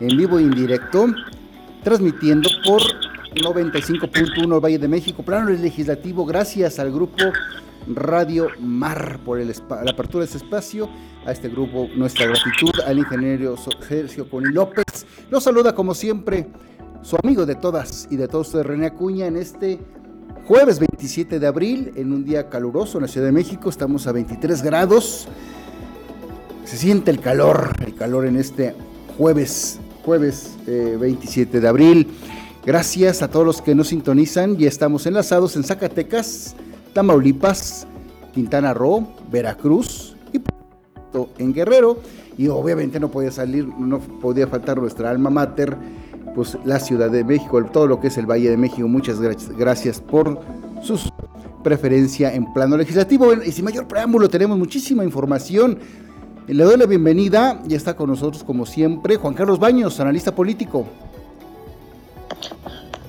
en vivo e indirecto, transmitiendo por 95.1 Valle de México, plano legislativo, gracias al grupo Radio Mar por la apertura de este espacio, a este grupo nuestra gratitud, al ingeniero Sergio Coni López. Los saluda como siempre su amigo de todas y de todos ustedes, René Acuña, en este jueves 27 de abril, en un día caluroso en la Ciudad de México, estamos a 23 grados. Se siente el calor, el calor en este jueves, jueves 27 eh, de abril. Gracias a todos los que nos sintonizan. Ya estamos enlazados en Zacatecas, Tamaulipas, Quintana Roo, Veracruz y en Guerrero. Y obviamente no podía salir, no podía faltar nuestra alma mater, pues la Ciudad de México, todo lo que es el Valle de México. Muchas gracias por su preferencia en plano legislativo. Y sin mayor preámbulo, tenemos muchísima información. Le doy la bienvenida, ya está con nosotros como siempre Juan Carlos Baños, analista político.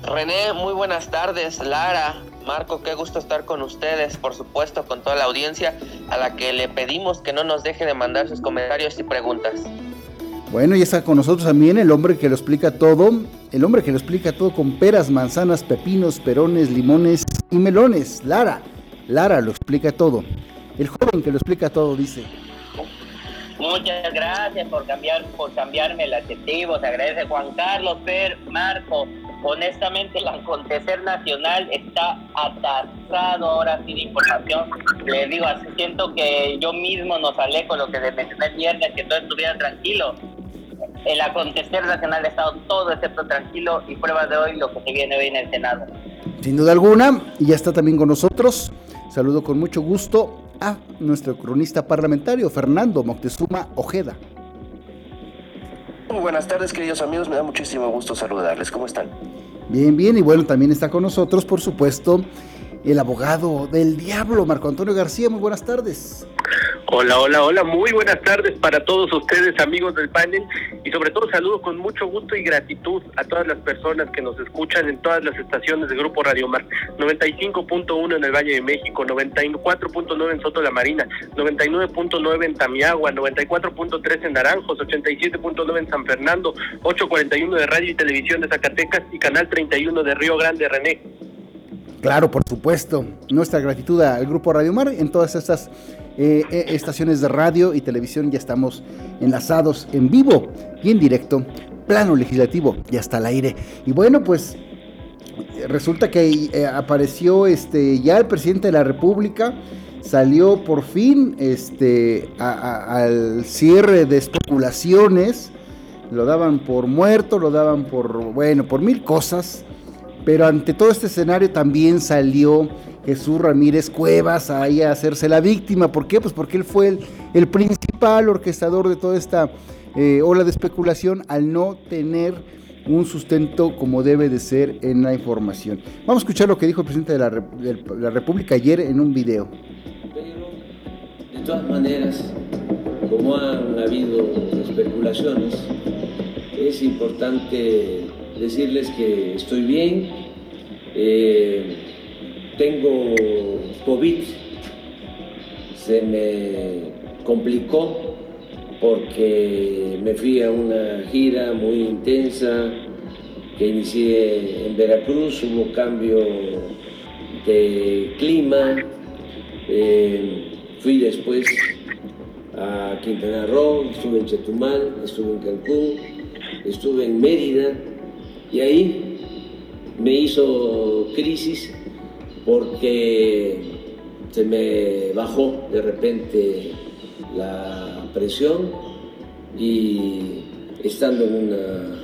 René, muy buenas tardes. Lara, Marco, qué gusto estar con ustedes, por supuesto, con toda la audiencia a la que le pedimos que no nos deje de mandar sus comentarios y preguntas. Bueno, ya está con nosotros también el hombre que lo explica todo, el hombre que lo explica todo con peras, manzanas, pepinos, perones, limones y melones. Lara, Lara lo explica todo. El joven que lo explica todo dice. Muchas gracias por cambiar, por cambiarme el adjetivo. Se agradece Juan Carlos, Per, Marco. Honestamente, el acontecer nacional está atascado ahora sí de información. Le digo, así siento que yo mismo nos salé con lo que mencioné el viernes, que todo estuviera tranquilo. El acontecer nacional ha estado todo excepto tranquilo y pruebas de hoy lo que se viene hoy en el Senado. Sin duda alguna, y ya está también con nosotros. Saludo con mucho gusto a nuestro cronista parlamentario, Fernando Moctezuma Ojeda. Muy buenas tardes, queridos amigos. Me da muchísimo gusto saludarles. ¿Cómo están? Bien, bien. Y bueno, también está con nosotros, por supuesto, el abogado del diablo, Marco Antonio García. Muy buenas tardes. Hola, hola, hola, muy buenas tardes para todos ustedes, amigos del panel, y sobre todo saludo con mucho gusto y gratitud a todas las personas que nos escuchan en todas las estaciones del Grupo Radio Mar, 95.1 en el Valle de México, 94.9 en Soto la Marina, 99.9 en Tamiagua, 94.3 en Naranjos, 87.9 en San Fernando, 841 de Radio y Televisión de Zacatecas y Canal 31 de Río Grande, René. Claro, por supuesto. Nuestra gratitud al Grupo Radio Mar en todas estas eh, eh, estaciones de radio y televisión. Ya estamos enlazados en vivo y en directo. Plano legislativo, ya está al aire. Y bueno, pues resulta que eh, apareció este ya el presidente de la República salió por fin este al cierre de especulaciones lo daban por muerto lo daban por bueno por mil cosas pero ante todo este escenario también salió Jesús Ramírez Cuevas ahí a hacerse la víctima. ¿Por qué? Pues porque él fue el, principal orquestador de toda esta eh, ola de especulación al no tener un sustento como debe de ser en la información. Vamos a escuchar lo que dijo el presidente de la, República ayer en un video. Pero, de todas maneras, como han habido especulaciones, es importante decirles que estoy bien, eh, tengo COVID, se me complicó porque me fui a una gira muy intensa que inicié en Veracruz, hubo cambio de clima, eh, fui después a Quintana Roo, estuve en Chetumal, estuve en Cancún, estuve en Mérida, y ahí me hizo crisis porque se me bajó de repente la presión y estando en una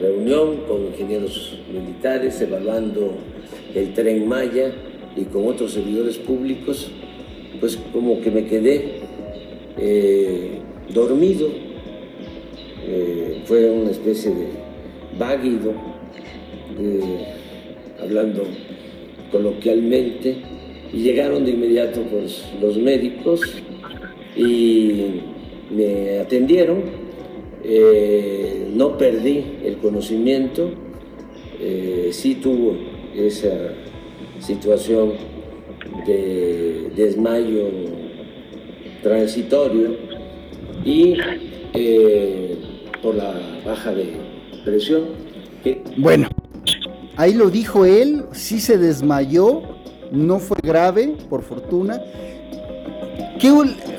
reunión con ingenieros militares evaluando el tren Maya y con otros servidores públicos, pues como que me quedé eh, dormido, eh, fue una especie de váguido, hablando coloquialmente, y llegaron de inmediato pues, los médicos y me atendieron. Eh, no perdí el conocimiento, eh, sí tuvo esa situación de desmayo transitorio y eh, por la baja de presión. Bueno, ahí lo dijo él, sí se desmayó, no fue grave, por fortuna. ¿Qué,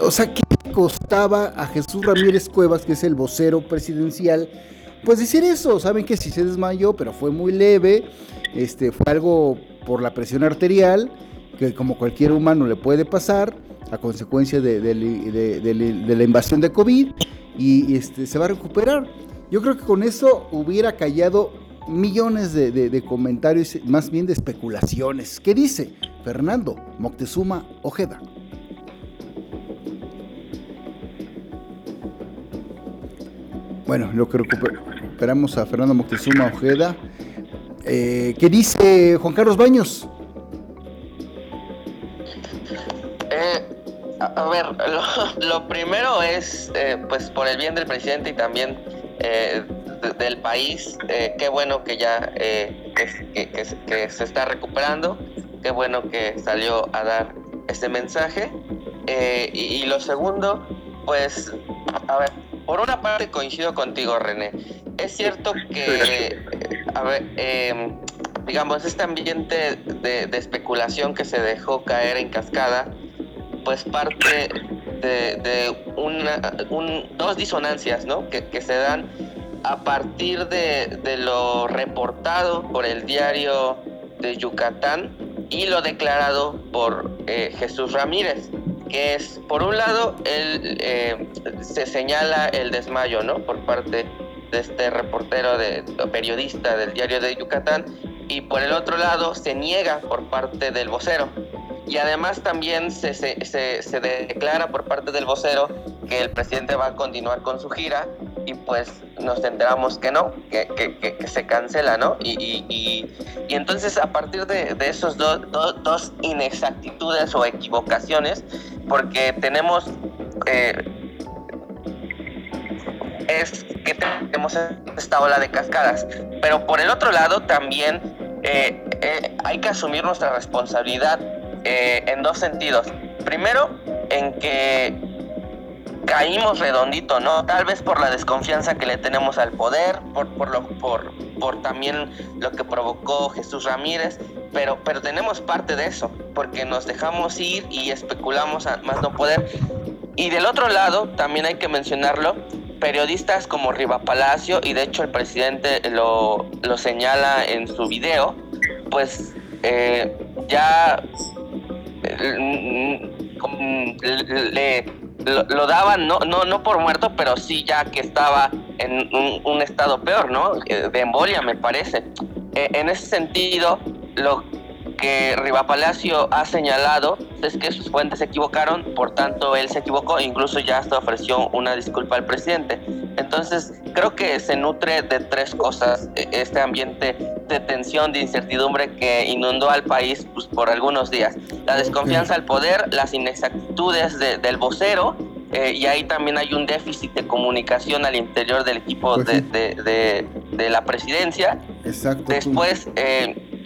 o sea, ¿qué costaba a Jesús Ramírez Cuevas, que es el vocero presidencial, pues decir eso? Saben que sí se desmayó, pero fue muy leve, este, fue algo por la presión arterial, que como cualquier humano le puede pasar a consecuencia de, la invasión de COVID, y, este, se va a recuperar. Yo creo que con eso hubiera callado millones de, comentarios, más bien de especulaciones. ¿Qué dice Fernando Moctezuma Ojeda? Bueno, lo que recuperamos a Fernando Moctezuma Ojeda. Eh, ¿Qué dice Juan Carlos Baños? Eh, a, ver, lo, primero es, eh, pues por el bien del presidente y también del país, qué bueno que ya que, se está recuperando, qué bueno que salió a dar este mensaje. Y, y, lo segundo, pues, a ver, por una parte coincido contigo, René. Es cierto que, a ver, em, digamos, este ambiente de, especulación que se dejó caer en cascada, pues parte de, una, dos disonancias, ¿no? Que, se dan a partir de, lo reportado por el diario de Yucatán y lo declarado por eh, Jesús Ramírez que es, por un lado, el, eh, se señala el desmayo, ¿no? Por parte de este reportero, de, periodista del diario de Yucatán, y por el otro lado se niega por parte del vocero. Y además también se, se, se, declara por parte del vocero que el presidente va a continuar con su gira y pues nos enteramos que no, que, que, se cancela, ¿no? Y, y, y, entonces a partir de, de esos dos inexactitudes o equivocaciones, porque tenemos... Eh, es que tenemos esta ola de cascadas, pero por el otro lado también eh, eh, hay que asumir nuestra responsabilidad en dos sentidos. Primero, en que caímos redondito, ¿no? Tal vez por la desconfianza que le tenemos al poder, por, por, lo, por, por también lo que provocó Jesús Ramírez, pero, pero tenemos parte de eso, porque nos dejamos ir y especulamos a más no poder. Y del otro lado, también hay que mencionarlo, periodistas como Riva Palacio, y de hecho el presidente lo, lo señala en su video, pues eh, ya eh, le, lo, daban, no, no, no por muerto, pero sí ya que estaba en un, estado peor, ¿no? Eh, de embolia, me parece. en ese sentido, lo que Riva Palacio ha señalado es que sus fuentes se equivocaron, por tanto él se equivocó, incluso ya hasta ofreció una disculpa al presidente. Entonces creo que se nutre de tres cosas e, este ambiente de tensión, de incertidumbre que inundó al país pues, por algunos días. La desconfianza al poder, las inexactitudes del vocero eh, y ahí también hay un déficit de comunicación al interior del equipo pues de, de, la presidencia. Exacto. Después, eh,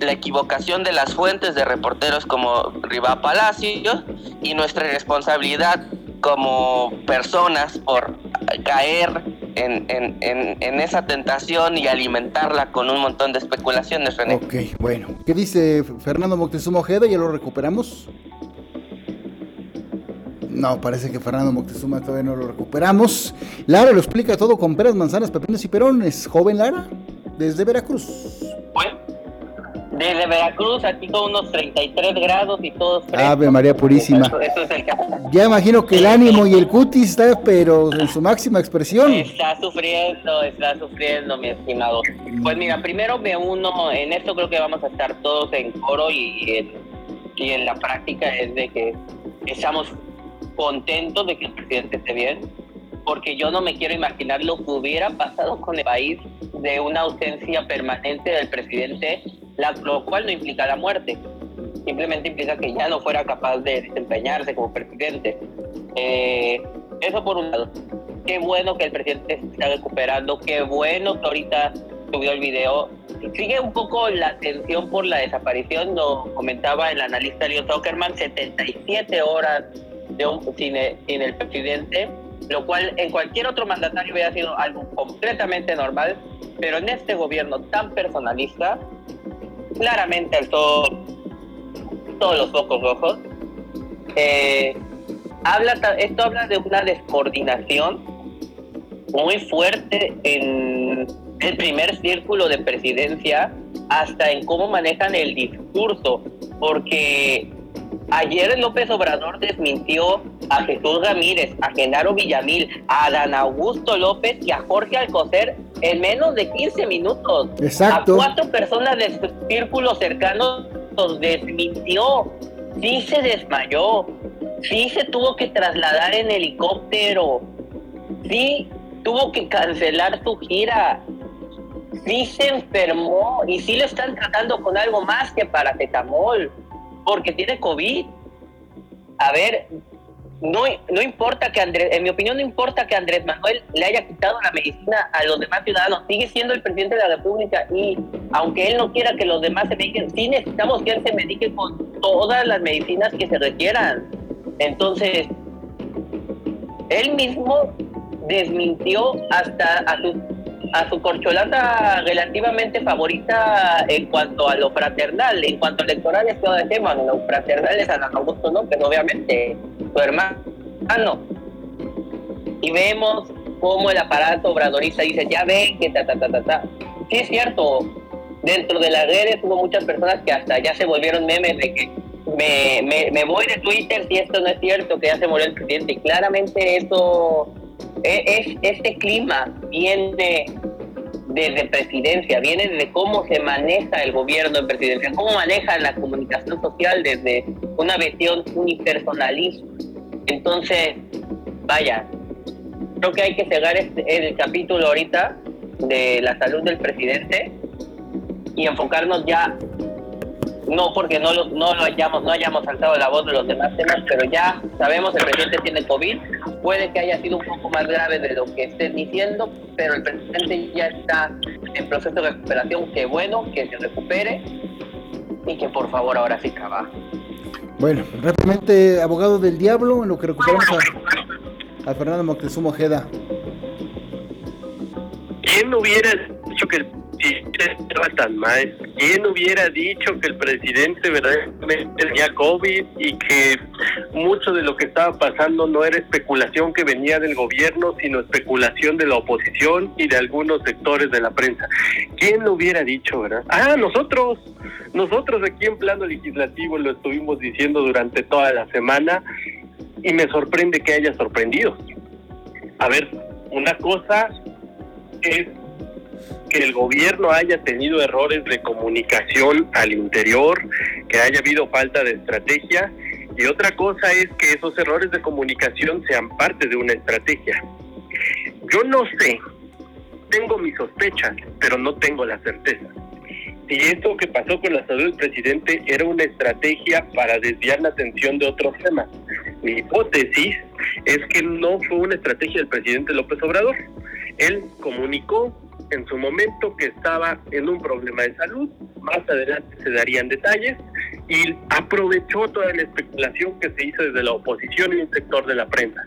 la equivocación de las fuentes de reporteros como Riva Palacios y nuestra responsabilidad como personas por caer en, en, esa tentación y alimentarla con un montón de especulaciones, René. Ok, bueno. ¿Qué dice Fernando Moctezuma Ojeda? ¿Ya lo recuperamos? No, parece que Fernando Moctezuma todavía no lo recuperamos. Lara lo explica todo con peras, manzanas, pepinos y perones. Joven Lara, desde Veracruz. Desde Veracruz, aquí con unos 33 grados y todo. Ave María Purísima. ya imagino que el ánimo y el cutis está, pero en su máxima expresión. Está sufriendo, está sufriendo, mi estimado. Pues mira, primero me uno, en esto creo que vamos a estar todos en coro y en, y en la práctica es de que estamos contentos de que el presidente esté bien, porque yo no me quiero imaginar lo que hubiera pasado con el país de una ausencia permanente del presidente, lo cual no implica la muerte, simplemente implica que ya no fuera capaz de desempeñarse como presidente. Eh, eso por un lado. Qué bueno que el presidente se está recuperando, qué bueno que ahorita subió el video. Sigue un poco la tensión por la desaparición, lo comentaba el analista Leo Zuckerman, 77 horas de un, sin, sin el presidente lo cual en cualquier otro mandatario hubiera sido algo completamente normal, pero en este gobierno tan personalista, claramente alzó todos los focos rojos. Eh, habla, esto habla de una descoordinación muy fuerte en el primer círculo de presidencia, hasta en cómo manejan el discurso, porque Ayer López Obrador desmintió a Jesús Ramírez, a Genaro Villamil, a Dan Augusto López y a Jorge Alcocer en menos de 15 minutos. Exacto. A cuatro personas de su círculo cercano los desmintió. Sí se desmayó. Sí se tuvo que trasladar en helicóptero. Sí tuvo que cancelar su gira. Sí se enfermó y sí lo están tratando con algo más que paracetamol porque tiene COVID. A ver, no, no importa que Andrés, en mi opinión no importa que Andrés Manuel le haya quitado la medicina a los demás ciudadanos, sigue siendo el presidente de la República y aunque él no quiera que los demás se mediquen, sí necesitamos que él se medique con todas las medicinas que se requieran. Entonces, él mismo desmintió hasta a sus a su corcholata relativamente favorita en cuanto a lo fraternal, en cuanto a electoral es todo el tema, lo fraternal es a Augusto López, obviamente, su hermano. Y vemos cómo el aparato obradorista dice, ya ven que ta, ta, ta, ta, ta. Sí es cierto, dentro de las redes hubo muchas personas que hasta ya se volvieron memes de que me, me, me voy de Twitter si esto no es cierto, que ya se murió el presidente. Y claramente eso es, este clima viene desde presidencia, viene de cómo se maneja el gobierno en presidencia, cómo maneja la comunicación social desde una visión unipersonalista. Entonces, vaya, creo que hay que cerrar este, el capítulo ahorita de la salud del presidente y enfocarnos ya no porque no lo, no lo hayamos, no hayamos alzado la voz de los demás temas, pero ya sabemos el presidente tiene COVID, puede que haya sido un poco más grave de lo que estén diciendo, pero el presidente ya está en proceso de recuperación, que bueno, que se recupere y que por favor ahora sí trabaje. Bueno, rápidamente, abogado del diablo, en lo que recuperamos a, a Fernando Moctezuma Ojeda. ¿Quién hubiera dicho que el. ¿Quién hubiera dicho que el presidente verdaderamente tenía COVID y que mucho de lo que estaba pasando no era especulación que venía del gobierno, sino especulación de la oposición y de algunos sectores de la prensa? ¿Quién lo hubiera dicho, verdad? Ah, nosotros, nosotros aquí en plano legislativo lo estuvimos diciendo durante toda la semana y me sorprende que haya sorprendido. A ver, una cosa es que el gobierno haya tenido errores de comunicación al interior, que haya habido falta de estrategia, y otra cosa es que esos errores de comunicación sean parte de una estrategia. Yo no sé, tengo mis sospechas, pero no tengo la certeza. Si esto que pasó con la salud del presidente era una estrategia para desviar la atención de otros temas. Mi hipótesis es que no fue una estrategia del presidente López Obrador. Él comunicó en su momento que estaba en un problema de salud, más adelante se darían detalles, y aprovechó toda la especulación que se hizo desde la oposición y un sector de la prensa.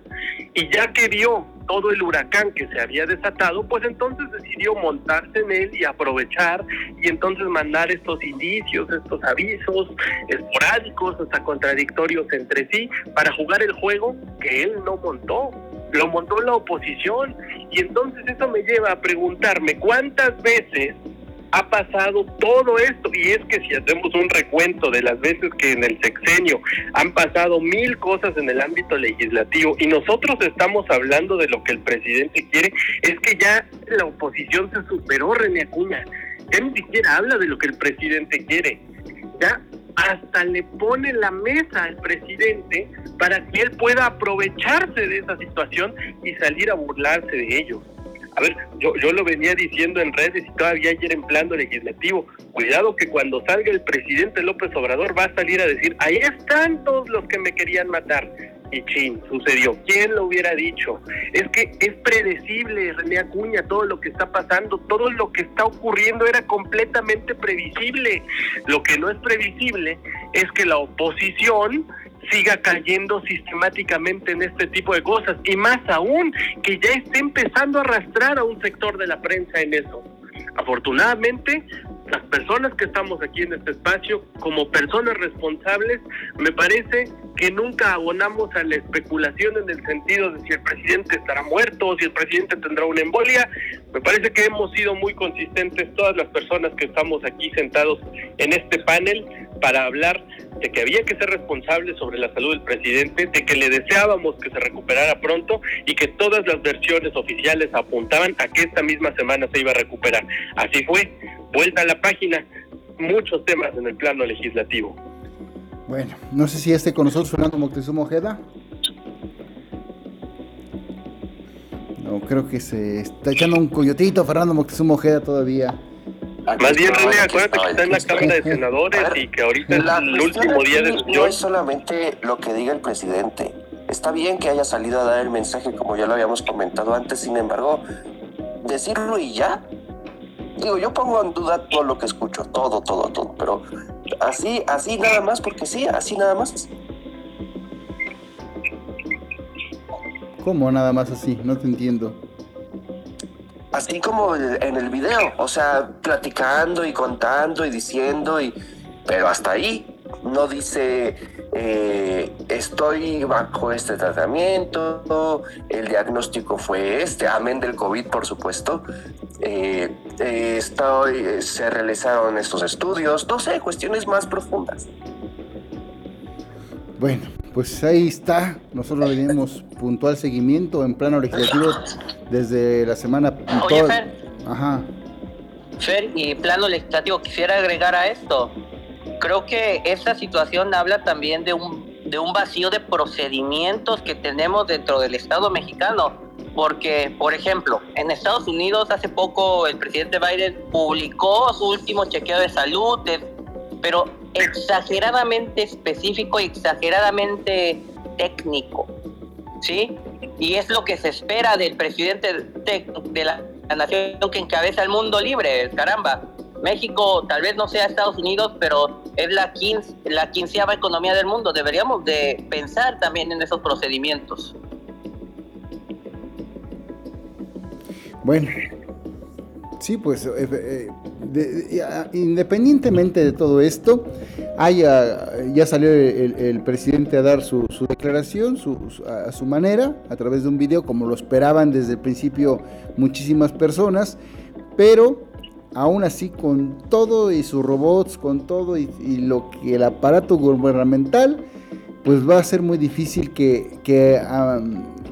Y ya que vio todo el huracán que se había desatado, pues entonces decidió montarse en él y aprovechar y entonces mandar estos indicios, estos avisos esporádicos, hasta contradictorios entre sí, para jugar el juego que él no montó lo montó la oposición. Y entonces eso me lleva a preguntarme cuántas veces ha pasado todo esto y es que si hacemos un recuento de las veces que en el sexenio han pasado mil cosas en el ámbito legislativo y nosotros estamos hablando de lo que el presidente quiere, es que ya la oposición se superó, René Acuña, ya ni siquiera habla de lo que el presidente quiere, ya hasta le pone la mesa al presidente para que él pueda aprovecharse de esa situación y salir a burlarse de ellos. A ver, yo, yo lo venía diciendo en redes y todavía ayer en plano legislativo. Cuidado que cuando salga el presidente López Obrador va a salir a decir, ahí están todos los que me querían matar. Y chin, sucedió. ¿Quién lo hubiera dicho? Es que es predecible, René Acuña, todo lo que está pasando, todo lo que está ocurriendo era completamente previsible. Lo que no es previsible es que la oposición siga cayendo sistemáticamente en este tipo de cosas y más aún que ya esté empezando a arrastrar a un sector de la prensa en eso. Afortunadamente, las personas que estamos aquí en este espacio, como personas responsables, me parece que nunca abonamos a la especulación en el sentido de si el presidente estará muerto o si el presidente tendrá una embolia. Me parece que hemos sido muy consistentes todas las personas que estamos aquí sentados en este panel para hablar de que había que ser responsables sobre la salud del presidente, de que le deseábamos que se recuperara pronto y que todas las versiones oficiales apuntaban a que esta misma semana se iba a recuperar. Así fue, vuelta a la página, muchos temas en el plano legislativo. Bueno, no sé si esté con nosotros Fernando Moctezuma Ojeda. No, creo que se está echando un coyotito Fernando Moctezuma Ojeda todavía. Más bien, René, acuérdate que está en la Cámara de Senadores y que ahorita es el último día de sesión. No es solamente lo que diga el presidente. Está bien que haya salido a dar el mensaje, como ya lo habíamos comentado antes, sin embargo, decirlo y ya. Digo, yo pongo en duda todo lo que escucho, todo, todo, todo, pero así, así nada más, porque sí, así nada más. ¿Cómo nada más así? No te entiendo. Así como en el video, o sea, platicando y contando y diciendo, y, pero hasta ahí no dice eh, estoy bajo este tratamiento, el diagnóstico fue este, amén del COVID por supuesto, eh, eh, estoy, se realizaron estos estudios, no sé, cuestiones más profundas. Bueno, pues ahí está. Nosotros le dimos puntual seguimiento en plano legislativo desde la semana. Oye, Fer. Ajá. Fer, y plano legislativo, quisiera agregar a esto. Creo que esta situación habla también de un, de un vacío de procedimientos que tenemos dentro del Estado mexicano. Porque, por ejemplo, en Estados Unidos hace poco el presidente Biden publicó su último chequeo de salud, pero exageradamente específico y exageradamente técnico, ¿sí? Y es lo que se espera del presidente de, la, nación que encabeza el mundo libre, caramba. México tal vez no sea Estados Unidos, pero es la, quince, la quinceava economía del mundo. Deberíamos de pensar también en esos procedimientos. Bueno, sí, pues eh, eh, independientemente de todo esto, haya, ya salió el, presidente a dar su, declaración a su manera, a través de un video, como lo esperaban desde el principio muchísimas personas, pero aún así con todo y sus robots, con todo y, lo que el aparato gubernamental, pues va a ser muy difícil que,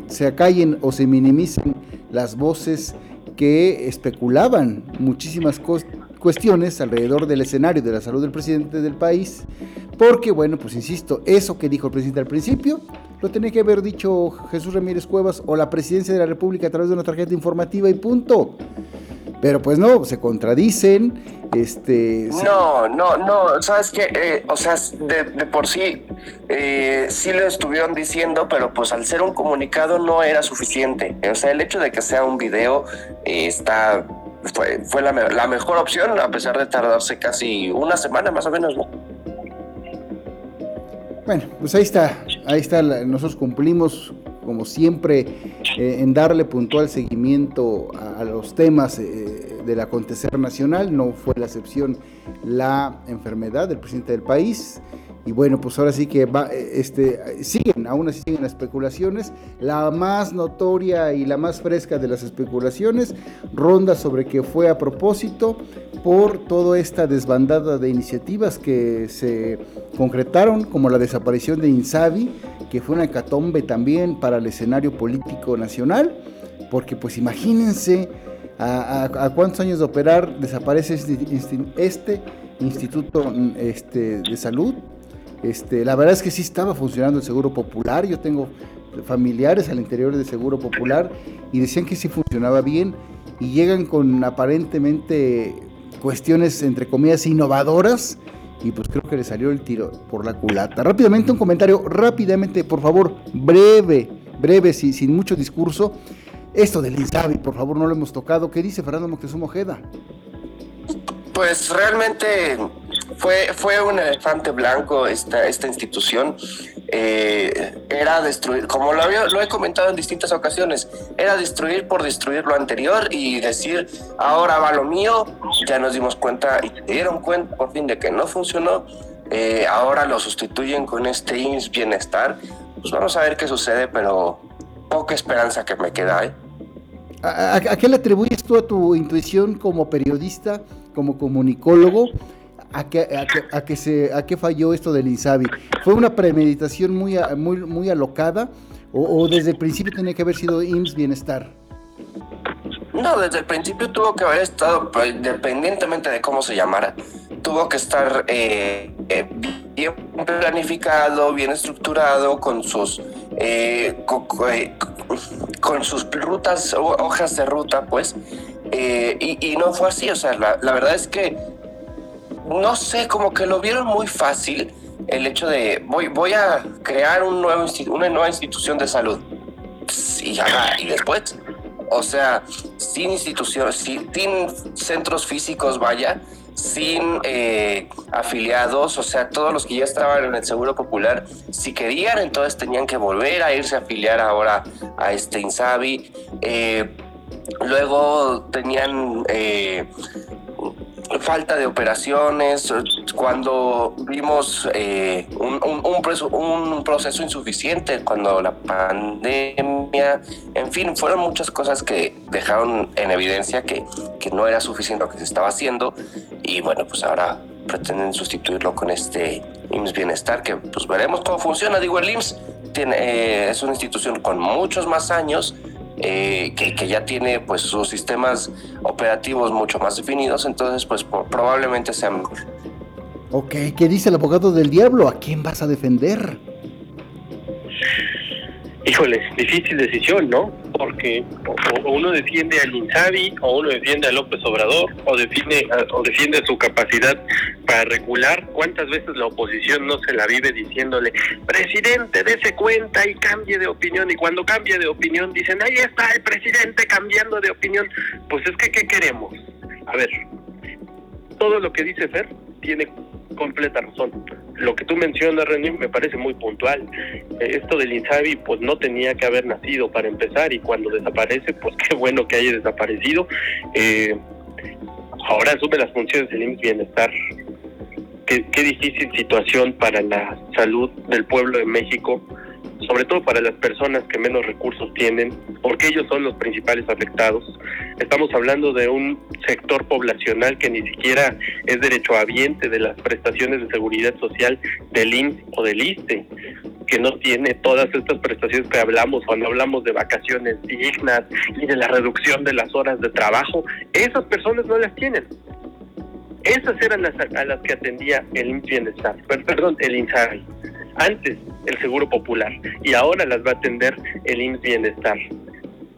se acallen o se minimicen las voces que especulaban muchísimas cuestiones alrededor del escenario de la salud del presidente del país, porque bueno, pues insisto, eso que dijo el presidente al principio, lo tenía que haber dicho Jesús Ramírez Cuevas o la presidencia de la República a través de una tarjeta informativa y punto. Pero pues no, se contradicen, este... No, no, no, sabes que, eh, o sea, de, por sí, eh, sí lo estuvieron diciendo, pero pues al ser un comunicado no era suficiente. O sea, el hecho de que sea un video eh, está, fue, fue la, la, mejor opción, a pesar de tardarse casi una semana más o menos, ¿no? Bueno, pues ahí está, ahí está, nosotros cumplimos como siempre, eh, en darle puntual seguimiento a, los temas eh, del acontecer nacional. No fue la excepción la enfermedad del presidente del país. Y bueno, pues ahora sí que va, eh, este, siguen, aún así siguen las especulaciones. La más notoria y la más fresca de las especulaciones ronda sobre que fue a propósito por toda esta desbandada de iniciativas que se concretaron, como la desaparición de Insabi, que fue una hecatombe también para el escenario político nacional, porque pues imagínense a, cuántos años de operar desaparece este, este, instituto este, de salud. Este, la verdad es que sí estaba funcionando el Seguro Popular. Yo tengo familiares al interior del Seguro Popular y decían que sí funcionaba bien y llegan con aparentemente cuestiones entre comillas innovadoras y pues creo que le salió el tiro por la culata. Rápidamente un comentario, rápidamente, por favor, breve, breve, sin mucho discurso. Esto del INSABI, por favor, no lo hemos tocado. ¿Qué dice Fernando Moctezuma Ojeda? Pues realmente fue, fue un elefante blanco esta, esta institución. Eh, era destruir, como lo, he comentado en distintas ocasiones, era destruir por destruir lo anterior y decir, ahora va lo mío, ya nos dimos cuenta y se dieron cuenta por fin de que no funcionó, eh, ahora lo sustituyen con este IMSS Bienestar, pues vamos a ver qué sucede, pero poca esperanza que me queda. ¿eh? ¿A, qué le atribuyes tú a tu intuición como periodista, como comunicólogo? ¿A qué, a, que, se, ¿A qué falló esto del INSABI? ¿Fue una premeditación muy, muy, muy alocada o, desde el principio tenía que haber sido IMSS Bienestar? No, desde el principio tuvo que haber estado, pues, independientemente de cómo se llamara, tuvo que estar eh, eh, bien planificado, bien estructurado, con sus eh, con, sus rutas, hojas de ruta, pues, y, no fue así, o sea, la, verdad es que no sé, como que lo vieron muy fácil el hecho de voy, voy a crear un nuevo una nueva institución de salud. Y, y después, o sea, sin instituciones, sin centros físicos, vaya, sin eh, afiliados, o sea, todos los que ya estaban en el Seguro Popular, si querían, entonces tenían que volver a irse a afiliar ahora a este Insabi. Eh, luego tenían eh, falta de operaciones, cuando vimos eh, un, un, proceso insuficiente, cuando la pandemia, en fin, fueron muchas cosas que dejaron en evidencia que, que no era suficiente lo que se estaba haciendo y bueno, pues ahora pretenden sustituirlo con este IMSS Bienestar, que pues veremos cómo funciona. Digo, el IMSS tiene, eh, es una institución con muchos más años, eh, que, ya tiene pues sus sistemas operativos mucho más definidos, entonces pues probablemente sea mejor. Ok, ¿qué dice el abogado del diablo? ¿A quién vas a defender? Híjole, difícil decisión, ¿no? Porque o, uno defiende al Insabi, o uno defiende a López Obrador, o defiende, o defiende su capacidad para regular. ¿Cuántas veces la oposición no se la vive diciéndole, presidente, dése cuenta y cambie de opinión? Y cuando cambia de opinión dicen, ahí está el presidente cambiando de opinión. Pues es que, ¿qué queremos? A ver, todo lo que dice Fer tiene completa razón. Lo que tú mencionas, René, me parece muy puntual. Eh, esto del Insabi, pues no tenía que haber nacido para empezar y cuando desaparece, pues qué bueno que haya desaparecido. Eh, ahora asume las funciones del IMSS Bienestar. Qué, qué difícil situación para la salud del pueblo de México sobre todo para las personas que menos recursos tienen, porque ellos son los principales afectados. Estamos hablando de un sector poblacional que ni siquiera es derechohabiente de las prestaciones de seguridad social del INS o del ISTE, que no tiene todas estas prestaciones que hablamos cuando hablamos de vacaciones dignas y de la reducción de las horas de trabajo. Esas personas no las tienen. Esas eran las a las que atendía el INS Bienestar, perdón, el INSARI antes el Seguro Popular y ahora las va a atender el IMSS Bienestar.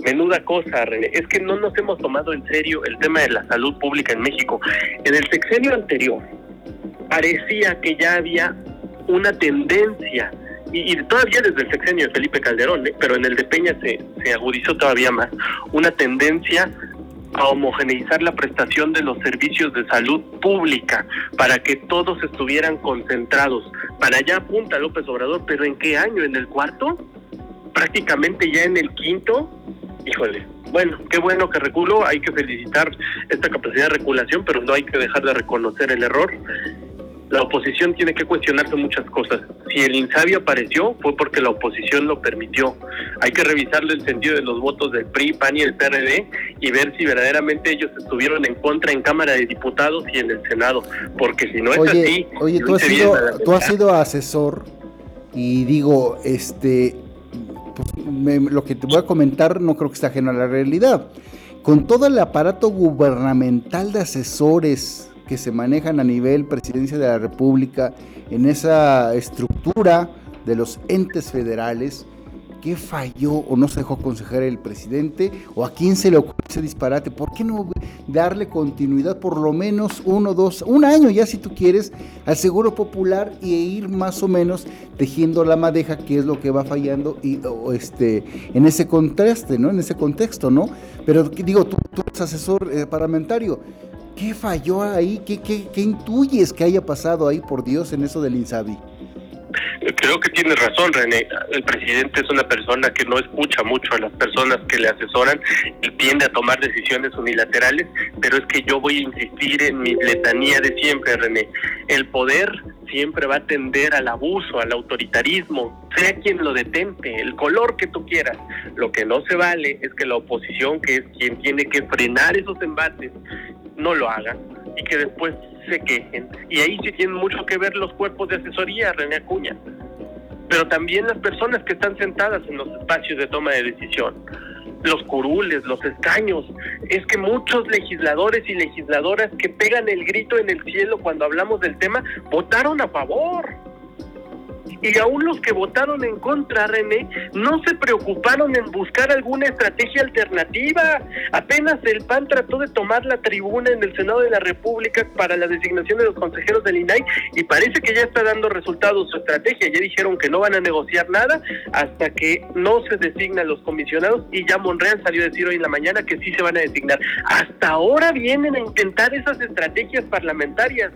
Menuda cosa. Es que no nos hemos tomado en serio el tema de la salud pública en México. En el sexenio anterior parecía que ya había una tendencia, y, todavía desde el sexenio de Felipe Calderón, ¿eh? pero en el de Peña se, se agudizó todavía más, una tendencia a homogeneizar la prestación de los servicios de salud pública para que todos estuvieran concentrados. Para allá apunta López Obrador, pero ¿en qué año? ¿En el cuarto? Prácticamente ya en el quinto. Híjole, bueno, qué bueno que reculó, hay que felicitar esta capacidad de regulación, pero no hay que dejar de reconocer el error la oposición tiene que cuestionarse muchas cosas. Si el INSABI apareció, fue porque la oposición lo permitió. Hay que revisarle el sentido de los votos del PRI, PAN y el PRD y ver si verdaderamente ellos estuvieron en contra en Cámara de Diputados y en el Senado. Porque si no es así. Oye, tú has, sido, tú has sido asesor y digo, este. Pues, lo que te voy a comentar no creo que esté ajeno a la realidad. Con todo el aparato gubernamental de asesores que se manejan a nivel presidencia de la República, en esa estructura de los entes federales, ¿Qué falló o no se dejó aconsejar el presidente? ¿O a quién se le ocurrió ese disparate? ¿Por qué no darle continuidad por lo menos uno, dos, un año ya si tú quieres al Seguro Popular y ir más o menos tejiendo la madeja, que es lo que va fallando y este en ese contraste, ¿no? En ese contexto, ¿no? Pero digo, tú, tú eres asesor eh, parlamentario. ¿Qué falló ahí? ¿Qué, qué, ¿Qué intuyes que haya pasado ahí, por Dios, en eso del INSABI? Creo que tiene razón, René. El presidente es una persona que no escucha mucho a las personas que le asesoran y tiende a tomar decisiones unilaterales, pero es que yo voy a insistir en mi letanía de siempre, René. El poder siempre va a tender al abuso, al autoritarismo, sea quien lo detente, el color que tú quieras. Lo que no se vale es que la oposición, que es quien tiene que frenar esos embates, no lo haga y que después se quejen. Y ahí sí tienen mucho que ver los cuerpos de asesoría, René Acuña. Pero también las personas que están sentadas en los espacios de toma de decisión. Los curules, los escaños. Es que muchos legisladores y legisladoras que pegan el grito en el cielo cuando hablamos del tema votaron a favor y aún los que votaron en contra, René, no se preocuparon en buscar alguna estrategia alternativa. Apenas el PAN trató de tomar la tribuna en el Senado de la República para la designación de los consejeros del INAI y parece que ya está dando resultados su estrategia. Ya dijeron que no van a negociar nada hasta que no se designan los comisionados y ya Monreal salió a decir hoy en la mañana que sí se van a designar. Hasta ahora vienen a intentar esas estrategias parlamentarias,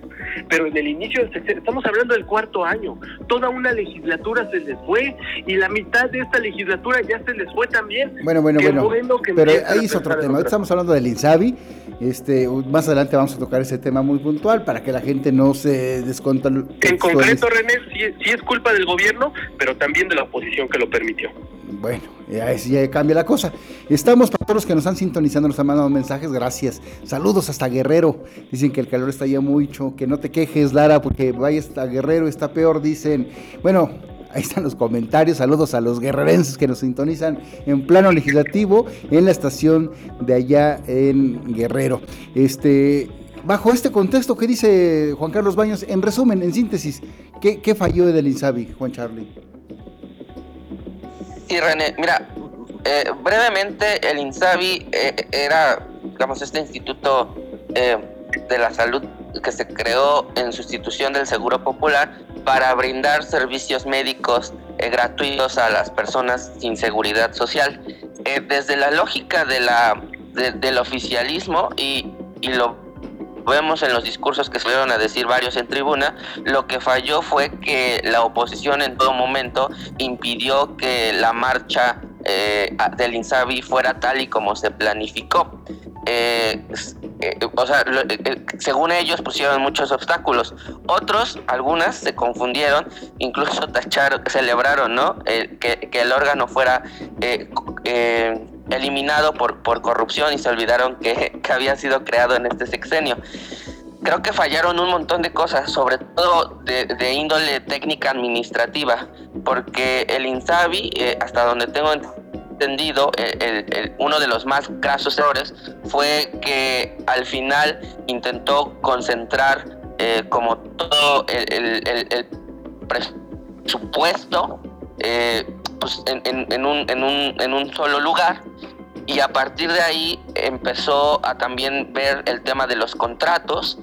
pero en el inicio estamos hablando del cuarto año, toda una legislatura se les fue y la mitad de esta legislatura ya se les fue también. Bueno, bueno, bueno. pero ahí es otro tema. Estamos hablando del INSABI. Este, más adelante vamos a tocar ese tema muy puntual para que la gente no se desconta. En concreto, René, sí, es culpa del gobierno, pero también de la oposición que lo permitió. Bueno, ya, ya cambia la cosa. Estamos para todos los que nos están sintonizando, nos han mandado mensajes, gracias. Saludos hasta Guerrero. Dicen que el calor está ya mucho, que no te quejes, Lara, porque vaya hasta Guerrero, está peor, dicen. Bueno, ahí están los comentarios. Saludos a los guerrerenses que nos sintonizan en plano legislativo en la estación de allá en Guerrero. Este, bajo este contexto, ¿qué dice Juan Carlos Baños? En resumen, en síntesis, ¿qué, qué falló del INSABI, Juan Charlie? Sí, René, mira, eh, brevemente el INSABI eh, era, digamos, este instituto eh, de la salud que se creó en sustitución del Seguro Popular para brindar servicios médicos gratuitos a las personas sin seguridad social. desde la lógica de la, del oficialismo y, y lo vemos en los discursos que se dieron a decir varios en tribuna, lo que falló fue que la oposición en todo momento impidió que la marcha eh, del INSABI fuera tal y como se planificó. Eh, eh, o sea, según ellos pusieron muchos obstáculos. Otros, algunas, se confundieron, incluso tacharon, celebraron, ¿no? que, el órgano fuera eliminado por, por corrupción y se olvidaron que, que había sido creado en este sexenio creo que fallaron un montón de cosas, sobre todo de, índole técnica administrativa, porque el INSABI, eh, hasta donde tengo entendido, uno de los más grasos errores fue que al final intentó concentrar eh, como todo el, presupuesto pues en un solo lugar y a partir de ahí empezó a también ver el tema de los contratos,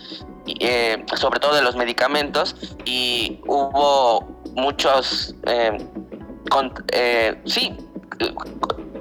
eh, sobre todo de los medicamentos, y hubo muchos, eh, eh, sí,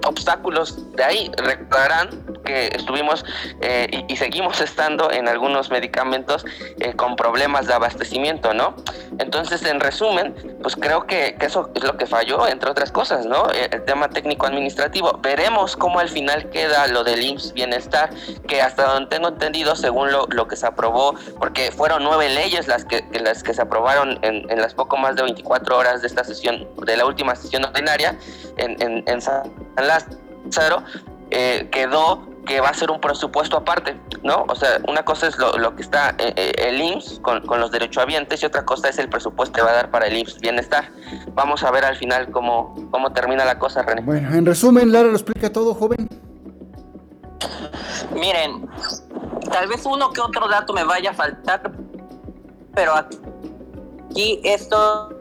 obstáculos de ahí. Recordarán que estuvimos eh, y, seguimos estando en algunos medicamentos eh, con problemas de abastecimiento, ¿no? Entonces, en resumen, pues creo que, eso es lo que falló, entre otras cosas, ¿no? Eh, el, tema técnico-administrativo. Veremos cómo al final queda lo del IMSS Bienestar, que hasta donde tengo entendido, según lo, lo que se aprobó, porque fueron nueve leyes las que, las que se aprobaron en, en, las poco más de 24 horas de esta sesión, de la última sesión ordinaria en, en, en San Lázaro, eh, quedó que va a ser un presupuesto aparte, ¿no? O sea, una cosa es lo, que está eh, eh, el IMSS con, con, los derechohabientes y otra cosa es el presupuesto que va a dar para el IMSS Bienestar. Vamos a ver al final cómo, cómo termina la cosa, René. Bueno, en resumen, Lara lo explica todo, joven. Miren, tal vez uno que otro dato me vaya a faltar, pero aquí esto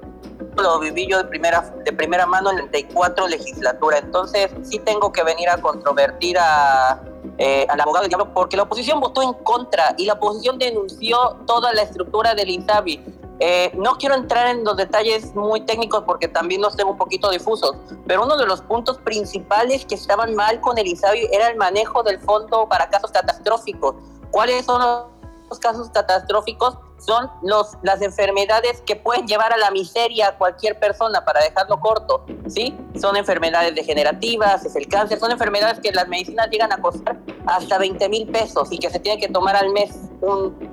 lo viví yo de primera, de primera mano en la 34 legislatura, entonces sí tengo que venir a controvertir a, eh, al abogado del diablo porque la oposición votó en contra y la oposición denunció toda la estructura del INSABI. Eh, no quiero entrar en los detalles muy técnicos porque también los tengo un poquito difusos, pero uno de los puntos principales que estaban mal con el INSABI era el manejo del fondo para casos catastróficos. ¿Cuáles son los casos catastróficos? Son los, las enfermedades que pueden llevar a la miseria a cualquier persona, para dejarlo corto, ¿sí? Son enfermedades degenerativas, es el cáncer, son enfermedades que las medicinas llegan a costar hasta 20 mil pesos y que se tiene que tomar al mes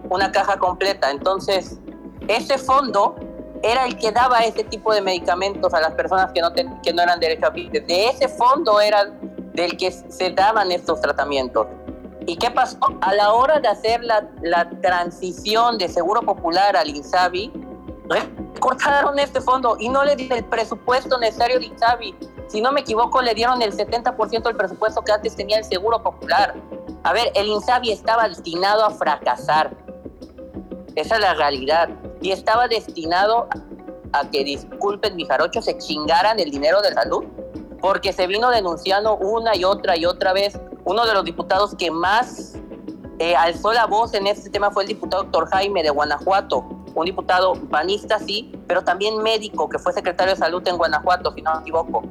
una caja completa. Entonces, ese fondo era el que daba ese tipo de medicamentos a las personas que no, que no eran. De ese fondo era del que se daban estos tratamientos. ¿Y qué pasó? A la hora de hacer la, la transición de Seguro Popular al INSABI, cortaron este fondo y no le dieron el presupuesto necesario al INSABI. Si no me equivoco, le dieron el 70% del presupuesto que antes tenía el Seguro Popular. A ver, el INSABI estaba destinado a fracasar. Esa es la realidad y estaba destinado a que, disculpen mi jarocho, se chingaran el dinero de salud, porque se vino denunciando una y otra y otra vez. Uno de los diputados que más eh, alzó la voz en este tema fue el diputado doctor Jaime de Guanajuato, un diputado panista, sí, pero también médico, que fue secretario de salud en Guanajuato, si no me equivoco,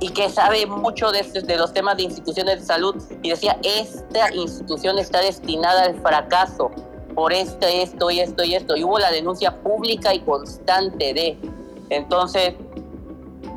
y que sabe mucho de, de los temas de instituciones de salud, y decía, esta institución está destinada al fracaso, por esto, esto y esto y esto. Y hubo la denuncia pública y constante de. Entonces,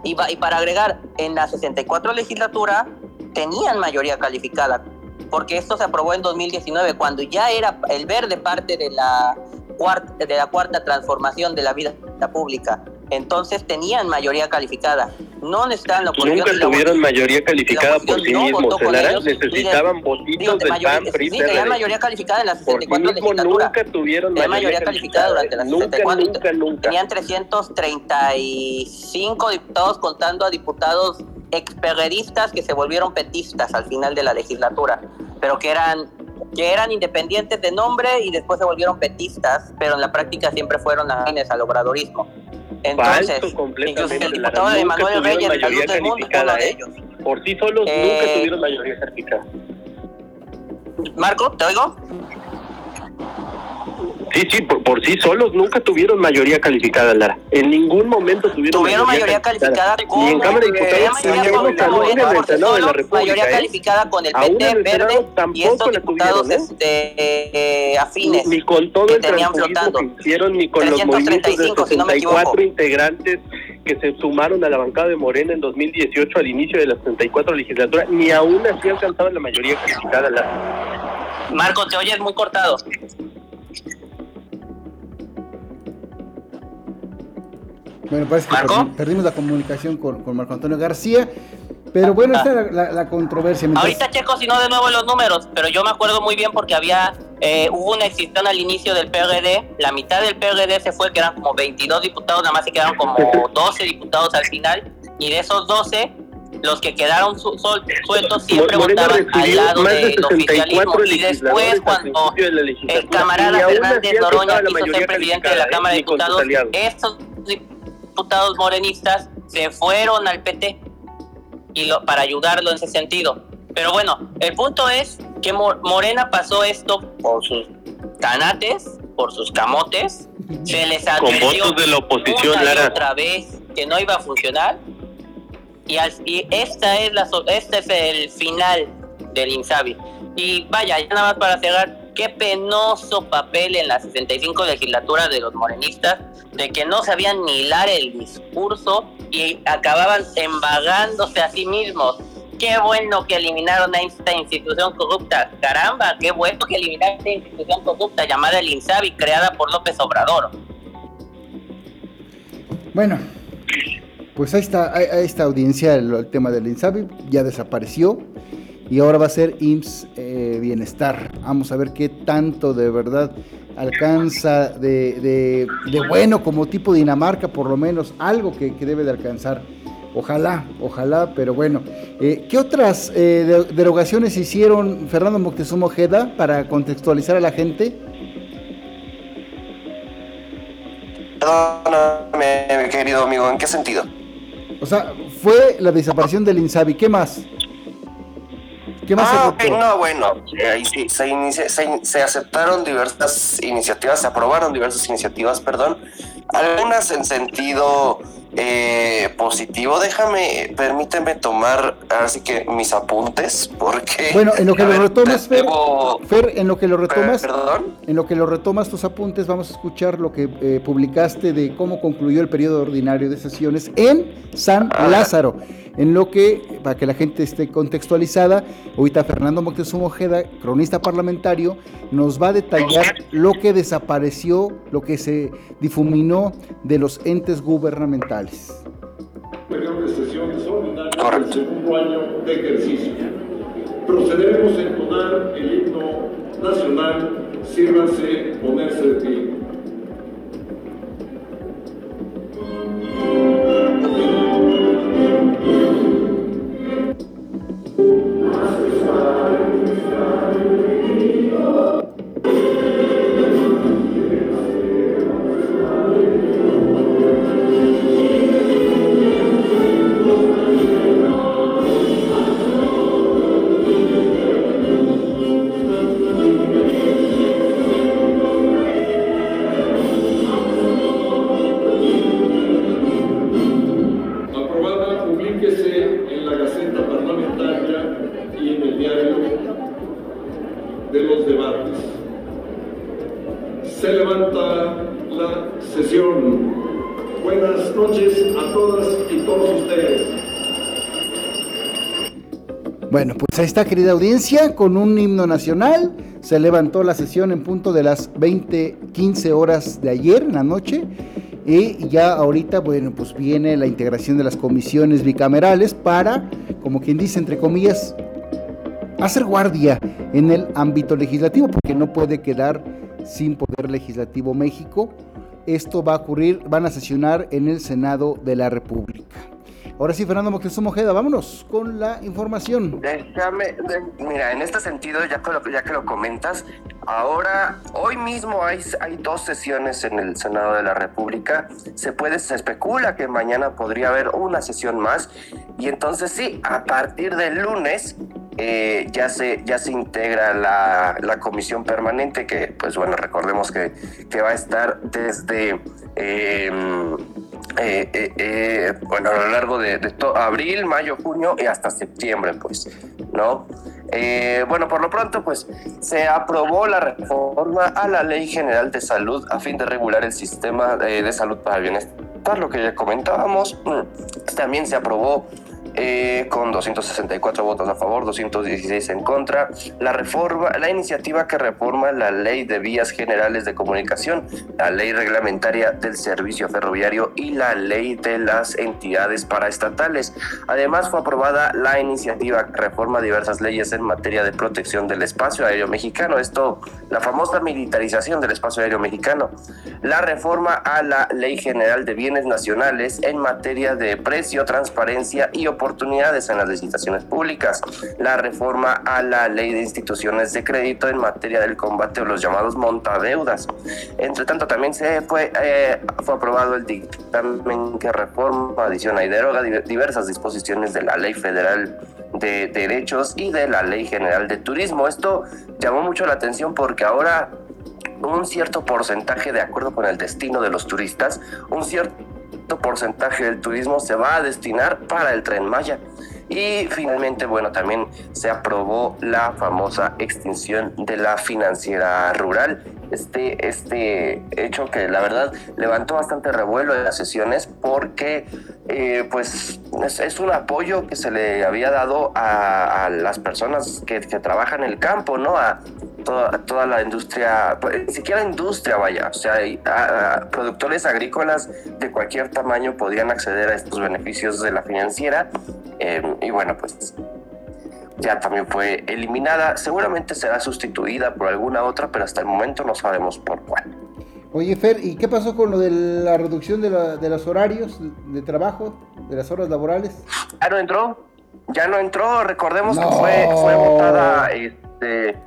y, y para agregar, en la 64 legislatura tenían mayoría calificada, porque esto se aprobó en 2019, cuando ya era el verde parte de la cuarta, de la cuarta transformación de la vida pública entonces tenían mayoría calificada. No necesitaban la oposición. Nunca tuvieron mayoría calificada por sí no mismos, necesitaban votitos del PAN, PRI, Sí, tenían mayoría calificada en la 64 sí legislatura. Nunca tuvieron mayoría, mayoría calificada durante la 64. Nunca, nunca, Tenían 335 diputados contando a diputados experredistas que se volvieron petistas al final de la legislatura, pero que eran que eran independientes de nombre y después se volvieron petistas, pero en la práctica siempre fueron afines al obradorismo. Entonces, incluso el diputado de Manuel Reyes de Salud del Mundo uno de ¿eh? ellos. Por sí solos eh, nunca tuvieron mayoría calificada. Marco, ¿te oigo? Sí, sí, por, por, sí solos nunca tuvieron mayoría calificada, Lara. En ningún momento tuvieron, ¿Tuvieron mayoría, calificada. Ni en Cámara de Diputados, ni en el Senado de la República. Mayoría ¿eh? calificada con el PT, Verde y estos diputados ¿eh? este, afines. Ni, con todo el transfugismo que hicieron, ni con los movimientos de 64 si integrantes que se sumaron a la bancada de Morena en 2018 al inicio de la 64 legislatura, ni aún así alcanzaban la mayoría calificada. Lara. Marco, te oyes muy cortado. Bueno, parece que perdimos la comunicación con, Marco Antonio García. Pero bueno, esta es la, controversia. Ahorita checo si no de nuevo los números, pero yo me acuerdo muy bien porque había, eh, hubo una excepción al inicio del PRD, la mitad del PRD se fue, que eran como 22 diputados, nada más se quedaron como 12 diputados al final, y de esos 12, los que quedaron su, sueltos siempre votaban al lado del oficialismo. Y después, cuando el camarada Fernández Noroña quiso ser presidente de la Cámara de Diputados, estos diputados morenistas se fueron al PT y lo, para ayudarlo en ese sentido. Pero bueno, el punto es que Morena pasó esto por sus tanates, por sus camotes, se les advirtió de la oposición, una otra vez que no iba a funcionar y, esta es la este es el final del Insabi. Y vaya, ya nada más para cerrar, qué penoso papel en la 65 legislatura de los morenistas de que no sabían ni hilar el discurso y acababan embagándose a sí mismos. Qué bueno que eliminaron a esta institución corrupta. Caramba, qué bueno que eliminaron esta institución corrupta llamada el INSABI, creada por López Obrador. Bueno, pues ahí está, ahí audiencia el, tema del INSABI, ya desapareció y ahora va a ser IMSS eh, Bienestar. Vamos a ver qué tanto de verdad alcanza de, de, bueno como tipo Dinamarca, por lo menos algo que, debe de alcanzar Ojalá, ojalá, pero bueno. Eh, ¿Qué otras eh, derogaciones hicieron Fernando Moctezuma Ojeda para contextualizar a la gente? Perdóname, querido amigo, ¿en qué sentido? O sea, fue la desaparición del INSABI, ¿qué más? ¿Qué más ah, no, bueno, ahí sí, se, se, aceptaron diversas iniciativas, se aprobaron diversas iniciativas, perdón, algunas en sentido eh, positivo. Déjame, permíteme tomar así que mis apuntes, porque. Bueno, en lo que lo retomas, Fer, en lo que lo retomas, ¿Perdón? en lo que lo retomas tus apuntes, vamos a escuchar lo que eh, publicaste de cómo concluyó el periodo ordinario de sesiones en San Lázaro. En lo que, para que la gente esté contextualizada, ahorita Fernando Moctezuma Ojeda, cronista parlamentario, nos va a detallar lo que desapareció, lo que se difuminó de los entes gubernamentales. Periodo de sesiones ordinarias del segundo año de ejercicio. Procederemos a entonar el himno nacional. Sírvanse ponerse de pie. Esta querida audiencia, con un himno nacional. Se levantó la sesión en punto de las 20, 15 horas de ayer en la noche. Y ya ahorita, bueno, pues viene la integración de las comisiones bicamerales para, como quien dice, entre comillas, hacer guardia en el ámbito legislativo, porque no puede quedar sin poder legislativo México. Esto va a ocurrir, van a sesionar en el Senado de la República. Ahora sí, Fernando Moctezuma Ojeda, vámonos con la información. Déjame, mira, en este sentido, ya que, lo, ya que lo comentas, ahora, hoy mismo hay, hay dos sesiones en el Senado de la República. Se puede, se especula que mañana podría haber una sesión más. Y entonces sí, a partir del lunes eh, ya, se, ya se integra la, la, comisión permanente que, pues bueno, recordemos que, que va a estar desde... Em, eh, eh, eh, bueno, a lo largo de, abril, mayo, junio y hasta septiembre, pues, ¿no? bueno, por lo pronto, pues, se aprobó la reforma a la Ley General de Salud a fin de regular el sistema de salud para el bienestar, lo que ya comentábamos. Mm, también se aprobó eh, con 264 votos a favor, 216 en contra. La reforma, la iniciativa que reforma la ley de vías generales de comunicación, la ley reglamentaria del servicio ferroviario y la ley de las entidades paraestatales. Además fue aprobada la iniciativa que reforma diversas leyes en materia de protección del espacio aéreo mexicano. Esto, la famosa militarización del espacio aéreo mexicano. La reforma a la ley general de bienes nacionales en materia de precio, transparencia y oportunidad oportunidades en las licitaciones públicas, la reforma a la ley de instituciones de crédito en materia del combate a los llamados montadeudas. Entre tanto, también se fue, eh, fue aprobado el dictamen que reforma, adiciona y deroga diversas disposiciones de la Ley Federal de Derechos y de la Ley General de Turismo. Esto llamó mucho la atención porque ahora un cierto porcentaje, de acuerdo con el destino de los turistas, un cierto porcentaje del turismo se va a destinar para el tren Maya. Y finalmente, bueno, también se aprobó la famosa extinción de la financiera rural. Este, este hecho que la verdad levantó bastante revuelo en las sesiones porque eh, pues es, un apoyo que se le había dado a, las personas que, trabajan en el campo, ¿no? A, toda, la industria, pues, ni siquiera industria, vaya, o sea, productores agrícolas de cualquier tamaño podían acceder a estos beneficios de la financiera em, y bueno, pues ya también fue eliminada, seguramente será sustituida por alguna otra, pero hasta el momento no sabemos por cuál. Oye, Fer, ¿y qué pasó con lo de la reducción de, los horarios de trabajo, de las horas laborales? Ya no entró, ya no entró. Recordemos que fue, fue votada, este,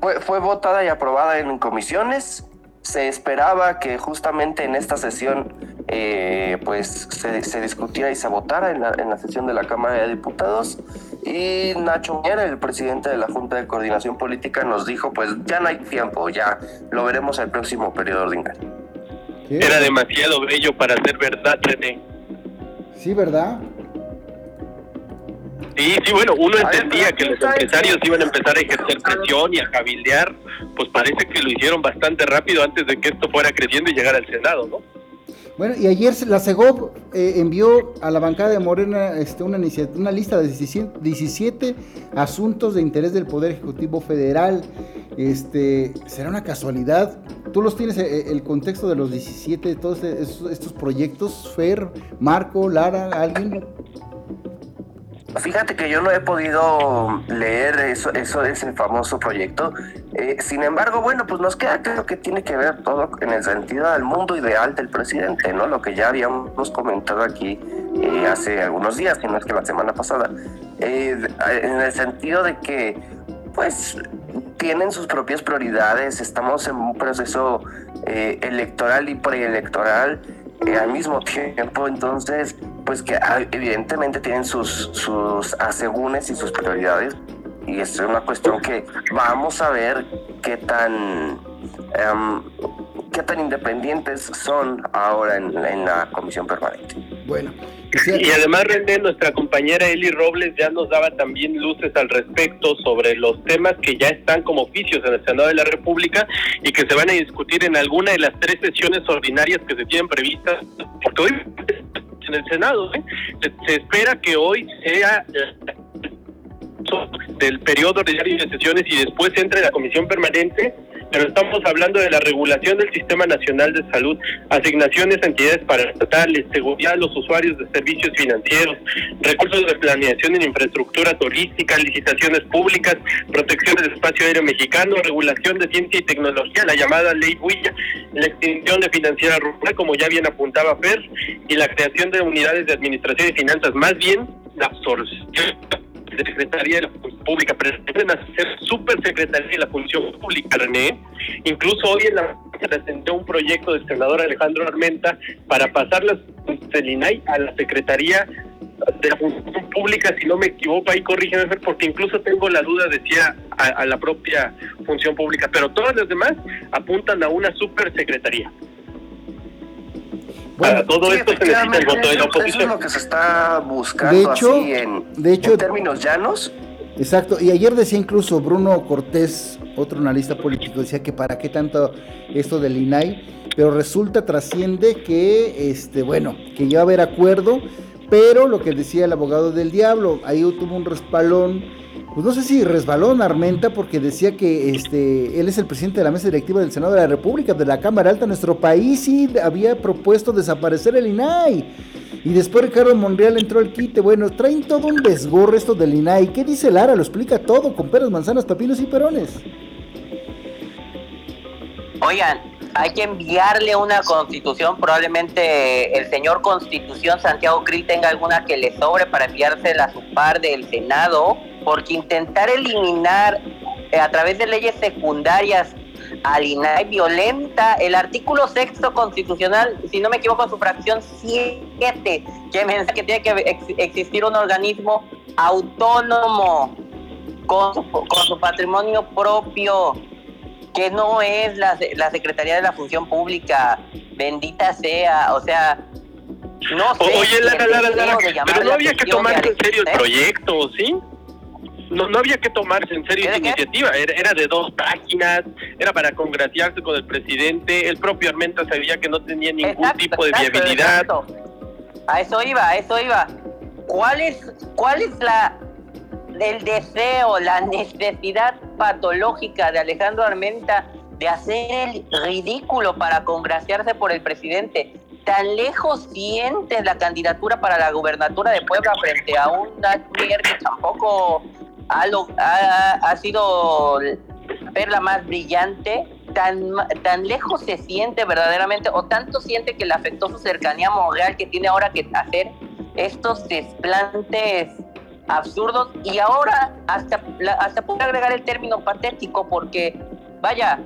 fue, fue votada y aprobada en comisiones se esperaba que justamente en esta sesión eh, pues se, se, discutiera y se votara en la, en la, sesión de la Cámara de Diputados y Nacho Miera, el presidente de la Junta de Coordinación Política, nos dijo pues ya no hay tiempo, ya lo veremos el próximo periodo ordinario. Era demasiado bello para ser verdad, René. Sí, ¿verdad? Sí, sí, bueno, uno entendía que los empresarios iban a empezar a ejercer presión y a cabildear, pues parece que lo hicieron bastante rápido antes de que esto fuera creciendo y llegara al Senado, ¿no? Bueno, y ayer la CEGOV eh, envió a la bancada de Morena este, una, una lista de 17, asuntos de interés del Poder Ejecutivo Federal. Este, ¿Será una casualidad? ¿Tú los tienes eh, el contexto de los 17, de todos estos, estos proyectos? Fer, Marco, Lara, alguien? Fíjate que yo no he podido leer eso, eso ese famoso proyecto. Eh, sin embargo, bueno, pues nos queda creo que tiene que ver todo en el sentido del mundo ideal del presidente, ¿no? Lo que ya habíamos comentado aquí eh, hace algunos días, si no es que la semana pasada, eh, en el sentido de que, pues, tienen sus propias prioridades, estamos en un proceso electoral y preelectoral al mismo tiempo, entonces pues que ah, evidentemente tienen sus, sus asegúnes y sus prioridades y es una cuestión que vamos a ver qué tan em, qué tan independientes son ahora en, la comisión permanente. Bueno. Y además, René, nuestra compañera Eli Robles ya nos daba también luces al respecto sobre los temas que ya están como oficios en el Senado de la República y que se van a discutir en alguna de las tres sesiones ordinarias que se tienen previstas. Porque hoy en el Senado. ¿eh? Se, espera que hoy sea del periodo ordinario de sesiones y después entre la comisión permanente, pero estamos hablando de la regulación del Sistema Nacional de Salud, asignaciones a entidades paraestatales, seguridad a los usuarios de servicios financieros, recursos de planeación en infraestructura turística, licitaciones públicas, protección del espacio aéreo mexicano, regulación de ciencia y tecnología, la llamada Ley Huilla, la extinción de financiera rural, como ya bien apuntaba Fer, y la creación de unidades de administración y finanzas, más bien la absorción Secretaría de la Función Pública, pretenden hacer Supersecretaría de la Función Pública, René. Incluso hoy en la se presentó un proyecto del senador Alejandro Armenta para pasar las del INAI a la Secretaría de la Función Pública, si no me equivoco, ahí corrígeme, porque incluso tengo la duda, decía, a, a la propia Función Pública, pero todas las demás apuntan a una supersecretaría. Bueno, todo esto se necesita el voto de la oposición. Eso es lo que se está buscando así en, de hecho, en términos llanos. Exacto, y ayer decía incluso Bruno Cortés, otro analista político, decía que para qué tanto esto del INAI, pero resulta, trasciende que, este, bueno, que ya va a haber acuerdo, pero lo que decía el abogado del diablo, ahí tuvo un respalón pues no sé si resbaló Armenta porque decía que este él es el presidente de la mesa directiva del Senado de la República, de la Cámara Alta, nuestro país y había propuesto desaparecer el INAI. Y después Ricardo Monreal entró al quite. Bueno, traen todo un desgorro esto del INAI. ¿Qué dice Lara? Lo explica todo, con peras, manzanas, papinos y perones. Oigan, hay que enviarle una constitución. Probablemente el señor Constitución Santiago Krill tenga alguna que le sobre para enviársela a su par del Senado porque intentar eliminar eh, a través de leyes secundarias al INAI violenta el artículo sexto constitucional, si no me equivoco, su fracción 7, que menciona que tiene que existir un organismo autónomo con su, con su patrimonio propio, que no es la, la Secretaría de la Función Pública, bendita sea, o sea, no sé. Oye, Lara, Lara, Lara, pero no había que tomar en serio el proyecto, ¿sí? no, no había que tomarse en serio esa iniciativa, era, de dos páginas, era para congraciarse con el presidente, el propio Armenta sabía que no tenía ningún tipo de viabilidad. A eso iba, a eso iba. ¿Cuál es, cuál es la el deseo, la necesidad patológica de Alejandro Armenta de hacer el ridículo para congraciarse por el presidente? tan lejos sientes la candidatura para la gubernatura de Puebla frente a un Natier que tampoco ha, ha, sido ver la más brillante, tan, tan lejos se siente verdaderamente, o tanto siente que le afectó su cercanía moral que tiene ahora que hacer estos desplantes absurdos y ahora hasta, hasta puedo agregar el término patético porque, vaya,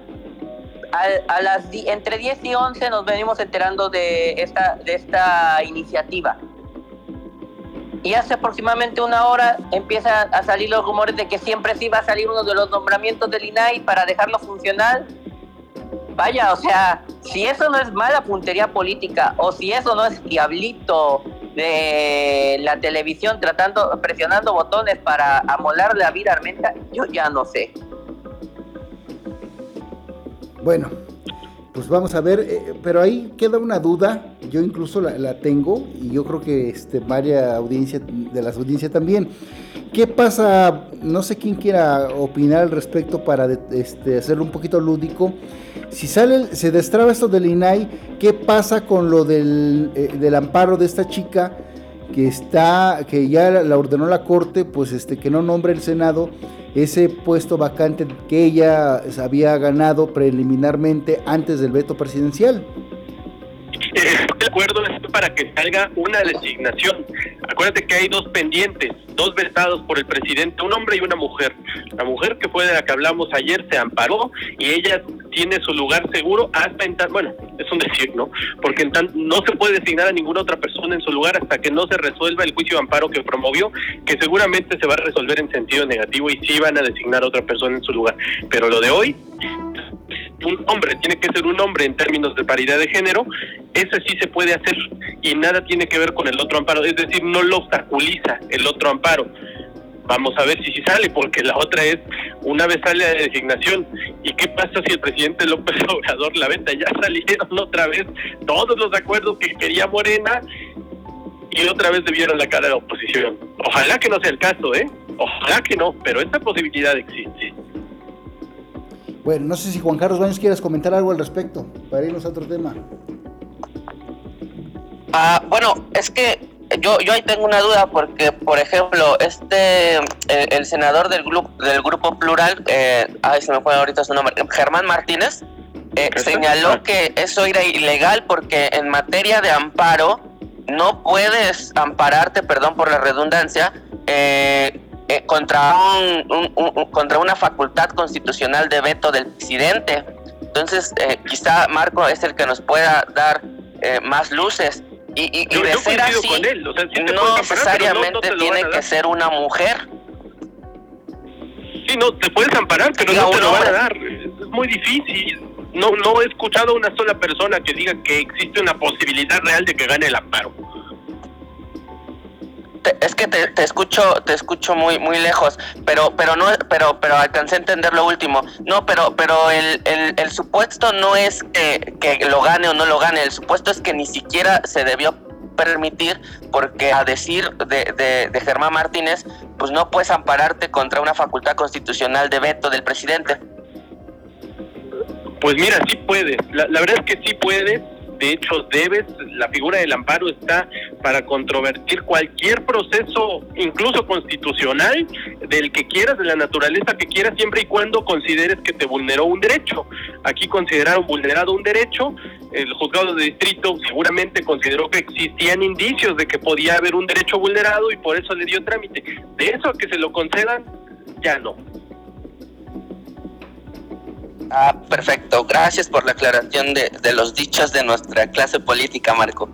a, las entre 10 y 11 nos venimos enterando de esta, de esta iniciativa. Y hace aproximadamente una hora empiezan a salir los rumores de que siempre sí va a salir uno de los nombramientos del INAI para dejarlo funcional. Vaya, o sea, si eso no es mala puntería política o si eso no es diablito de la televisión tratando, presionando botones para amolar la vida armenta, yo ya no sé. Bueno, pues vamos a ver, eh, pero ahí queda una duda, yo incluso la, tengo y yo creo que este, varias audiencia de las audiencias también. ¿Qué pasa? No sé quién quiera opinar al respecto para este, hacerlo un poquito lúdico. Si sale, se destraba esto del INAI, ¿qué pasa con lo del, eh, del amparo de esta chica que está, que ya la ordenó la corte, pues este, que no nombre el Senado ese puesto vacante que ella había ganado preliminarmente antes del veto presidencial? De acuerdo para que salga una designación. Acuérdate que hay dos pendientes, dos vetados por el presidente, un hombre y una mujer. La mujer que fue de la que hablamos ayer se amparó y ella tiene su lugar seguro hasta en bueno, es un decir, ¿no? Porque en no se puede designar a ninguna otra persona en su lugar hasta que no se resuelva el juicio de amparo que promovió, que seguramente se va a resolver en sentido negativo y sí van a designar a otra persona en su lugar. Pero lo de hoy un hombre, tiene que ser un hombre en términos de paridad de género, ese sí se puede hacer y nada tiene que ver con el otro amparo, es decir, no lo obstaculiza el otro amparo. Vamos a ver si sí sale, porque la otra es, una vez sale la designación, ¿y qué pasa si el presidente López Obrador la venta? Ya salieron otra vez todos los acuerdos que quería Morena y otra vez debieron la cara de la oposición. Ojalá que no sea el caso, ¿eh? Ojalá que no, pero esta posibilidad existe. Bueno, no sé si Juan Carlos Baños quieras comentar algo al respecto, para irnos a otro tema. Ah, bueno, es que yo, yo ahí tengo una duda porque, por ejemplo, este, el, senador del grupo, del grupo plural, eh, ay, se me fue ahorita su nombre, Germán Martínez, eh, señaló que eso era ilegal porque en materia de amparo no puedes ampararte, perdón por la redundancia, eh, eh, contra, un, contra una facultad constitucional de veto del presidente. Entonces, eh, quizá Marco es el que nos pueda dar eh, más luces. Y, y, de ser así, no necesariamente tiene que ser una mujer. Sí, no, te puedes amparar, pero no te lo van a dar. Es muy difícil. No, no he escuchado a una sola persona que diga que existe una posibilidad real de que gane el amparo es que te, escucho te escucho muy muy lejos pero pero no pero pero alcancé a entender lo último. No pero pero el, el, supuesto no es que, que, lo gane o no lo gane el supuesto es que ni siquiera se debió permitir porque a decir de, de, Germán Martínez pues no puedes ampararte contra una facultad constitucional de veto del presidente. Pues mira sí puedes la, la verdad es que sí puedes de hecho debes, la figura del amparo está para controvertir cualquier proceso, incluso constitucional, del que quieras, de la naturaleza que quieras, siempre y cuando consideres que te vulneró un derecho. Aquí consideraron vulnerado un derecho, el juzgado de distrito seguramente consideró que existían indicios de que podía haber un derecho vulnerado y por eso le dio trámite. De eso a que se lo concedan, ya no. Ah, perfecto. Gracias por la aclaración de, los dichos de nuestra clase política, Marco.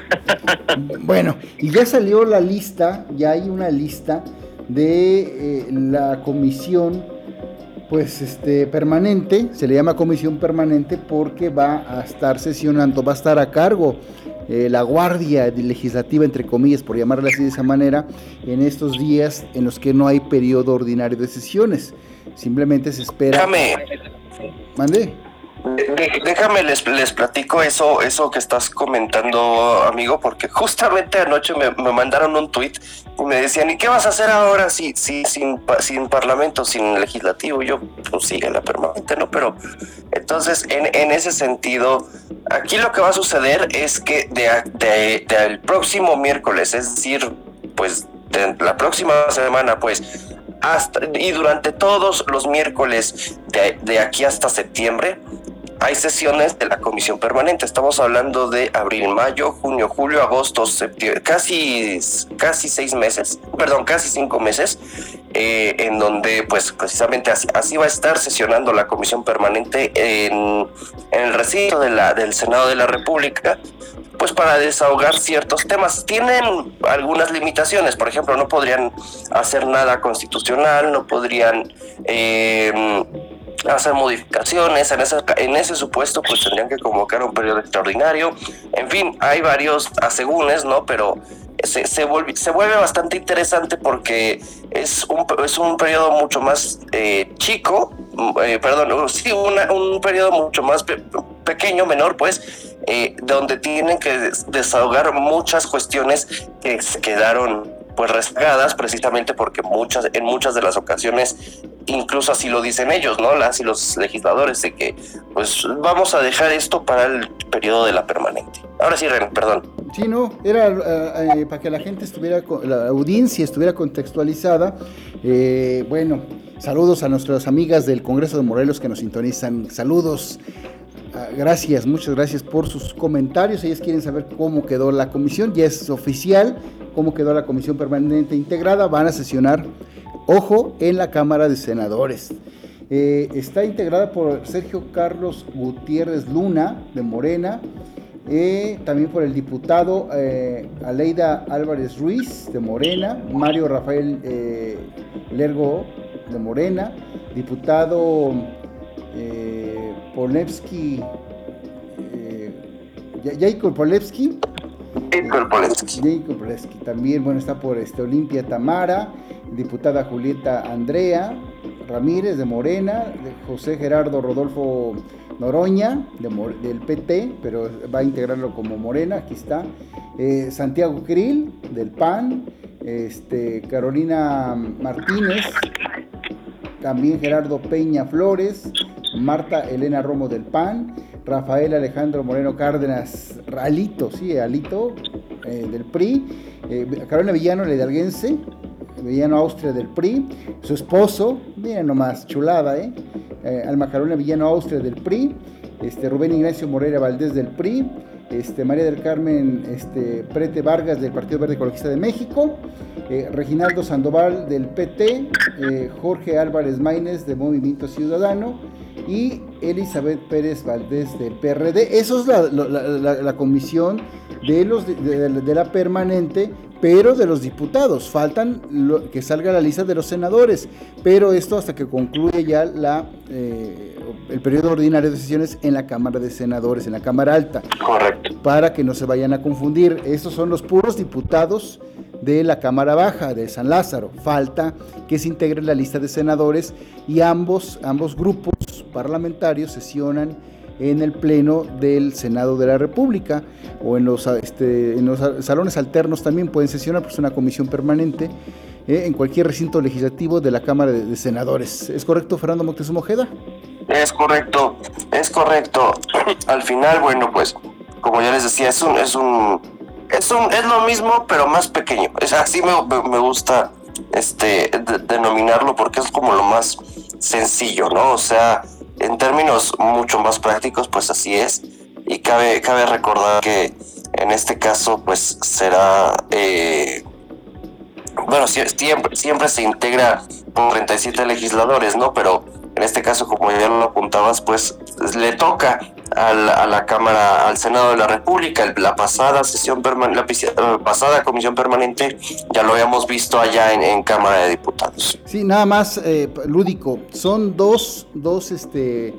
bueno, y ya salió la lista, ya hay una lista de eh, la comisión pues este permanente, se le llama comisión permanente porque va a estar sesionando, va a estar a cargo eh, la guardia legislativa, entre comillas, por llamarla así de esa manera, en estos días en los que no hay periodo ordinario de sesiones. Simplemente se espera. Déjame. Mande. Déjame les, les platico eso, eso que estás comentando, amigo, porque justamente anoche me, mandaron un tuit y me decían, ¿y qué vas a hacer ahora si, si sin, sin parlamento, sin legislativo? yo, pues sigue la permanente, ¿no? Pero entonces, en, en ese sentido, aquí lo que va a suceder es que de, de, próximo miércoles, es decir, pues de la próxima semana, pues hasta, y durante todos los miércoles de, de aquí hasta septiembre hay sesiones de la comisión permanente. Estamos hablando de abril, mayo, junio, julio, agosto, septiembre, casi, casi seis meses, perdón, casi cinco meses, eh, en donde pues precisamente así, va a estar sesionando la comisión permanente en, el recinto de la, del Senado de la República pues para desahogar ciertos temas. Tienen algunas limitaciones, por ejemplo, no podrían hacer nada constitucional, no podrían eh, hacer modificaciones. En ese, en ese supuesto, pues tendrían que convocar un periodo extraordinario. En fin, hay varios asegúnes, ¿no? Pero se, se, vuelve, bastante interesante porque es un, es un periodo mucho más eh, chico, eh, perdón, sí, un periodo mucho más pequeño, menor, pues, eh, donde tienen que desahogar muchas cuestiones que se quedaron pues rezagadas precisamente porque muchas en muchas de las ocasiones incluso así lo dicen ellos, ¿no? Las y los legisladores de que pues vamos a dejar esto para el periodo de la permanente. Ahora sí, Ren, perdón. Sí, no, era eh, eh, para que la gente estuviera, la audiencia estuviera contextualizada. Eh, bueno, saludos a nuestras amigas del Congreso de Morelos que nos sintonizan. Saludos. Ah, gracias, muchas gracias por sus comentarios. Ellas quieren saber cómo quedó la comisión. Ya es oficial cómo quedó la comisión permanente integrada. Van a sesionar Ojo en la Cámara de Senadores. Eh, está integrada por Sergio Carlos Gutiérrez Luna, de Morena, eh, también por el diputado eh, Aleida Álvarez Ruiz, de Morena, Mario Rafael Lergo, de Morena, diputado Polevsky, Jacob Polevsky, Jacob Polevsky. También, bueno, está por este, Olimpia Tamara, diputada Julieta Andrea Ramírez de Morena, de José Gerardo Rodolfo Noroña del PT, pero va a integrarlo como Morena, aquí está. Eh, Santiago Krill del PAN, este, Carolina Martínez, también Gerardo Peña Flores, Marta Elena Romo del PAN, Rafael Alejandro Moreno Cárdenas, Alito, sí, Alito eh, del PRI, eh, Carolina Villano, la hidalguense, Villano Austria del PRI, su esposo, miren nomás, chulada, ¿eh? eh Alma Carolina Villano Austria del PRI, este, Rubén Ignacio Moreira Valdés del PRI, este, María del Carmen este, Prete Vargas del Partido Verde Ecologista de México, eh, Reginaldo Sandoval del PT, eh, Jorge Álvarez Maínez de Movimiento Ciudadano y Elizabeth Pérez Valdés del PRD. Eso es la, comisión de, los, de la permanente pero de los diputados. Faltan que salga la lista de los senadores, pero esto hasta que concluya ya la, eh, el periodo ordinario de sesiones en la Cámara de Senadores, en la Cámara Alta. Correcto. Para que no se vayan a confundir. Estos son los puros diputados de la Cámara Baja de San Lázaro. Falta que se integre la lista de senadores y ambos, ambos grupos parlamentarios sesionan en el Pleno del Senado de la República o en los, este, en los salones alternos también pueden sesionar, pues una comisión permanente eh, en cualquier recinto legislativo de la Cámara de, Senadores. ¿Es correcto, Fernando Moctezuma Ojeda? Es correcto, es correcto. Al final, bueno, pues, como ya les decía, es un, es un, es un, es lo mismo, pero más pequeño. Es así me, me gusta este denominarlo porque es como lo más sencillo, ¿no? O sea, en términos mucho más prácticos, pues así es. Y cabe, cabe recordar que en este caso, pues será, eh, bueno, siempre, siempre se integra con 37 legisladores, ¿no? Pero en este caso, como ya lo apuntabas, pues le toca a la, Cámara, al Senado de la República. La pasada sesión permanente, la pasada comisión permanente, ya lo habíamos visto allá en, Cámara de Diputados. Sí, nada más eh, lúdico. Son dos, dos, este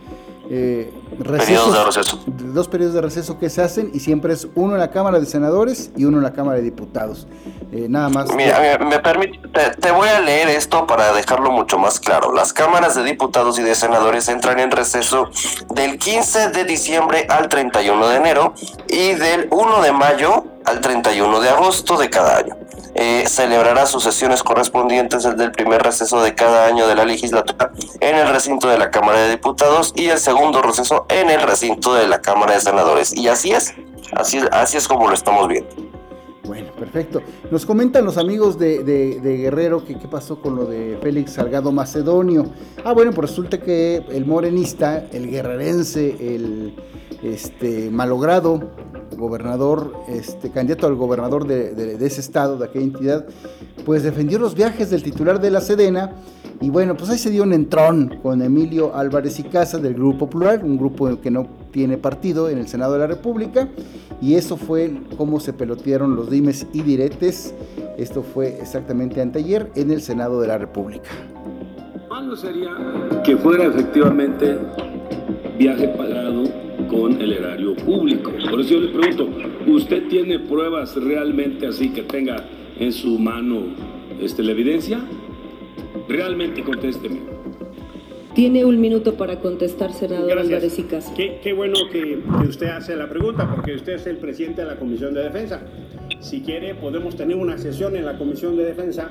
eh, periodos de receso. Dos periodos de receso que se hacen y siempre es uno en la Cámara de Senadores y uno en la Cámara de Diputados. Eh, nada más. Mira, me, permite, te, voy a leer esto para dejarlo mucho más claro. Las cámaras de diputados y de senadores entran en receso del 15 de diciembre al 31 de enero y del 1 de mayo al 31 de agosto de cada año. Eh, celebrará sus sesiones correspondientes el primer receso de cada año de la legislatura en el recinto de la Cámara de Diputados y el segundo receso en el recinto de la Cámara de Senadores. Y así es, así, así es como lo estamos viendo. Bueno, Perfecto. Nos comentan los amigos de, Guerrero que qué pasó con lo de Félix Salgado Macedonio. Ah, bueno, pues resulta que el morenista, el guerrerense, el este, malogrado gobernador, este, candidato al gobernador de, ese estado, de aquella entidad, pues defendió los viajes del titular de la Sedena. Y bueno, pues ahí se dio un entrón con Emilio Álvarez y Casa del Grupo Plural, un grupo que no tiene partido en el Senado de la República. Y eso fue como se pelotearon los dimes y diretes. Esto fue exactamente anteayer en el Senado de la República. ¿Cuándo sería que fuera efectivamente viaje pagado con el erario público. Por eso yo le pregunto, ¿usted tiene pruebas realmente así que tenga en su mano este, la evidencia? Realmente contésteme. Tiene un minuto para contestar, senador Álvarez y Casa. Qué, qué bueno que, que, usted hace la pregunta, porque usted es el presidente de la Comisión de Defensa. Si quiere, podemos tener una sesión en la Comisión de Defensa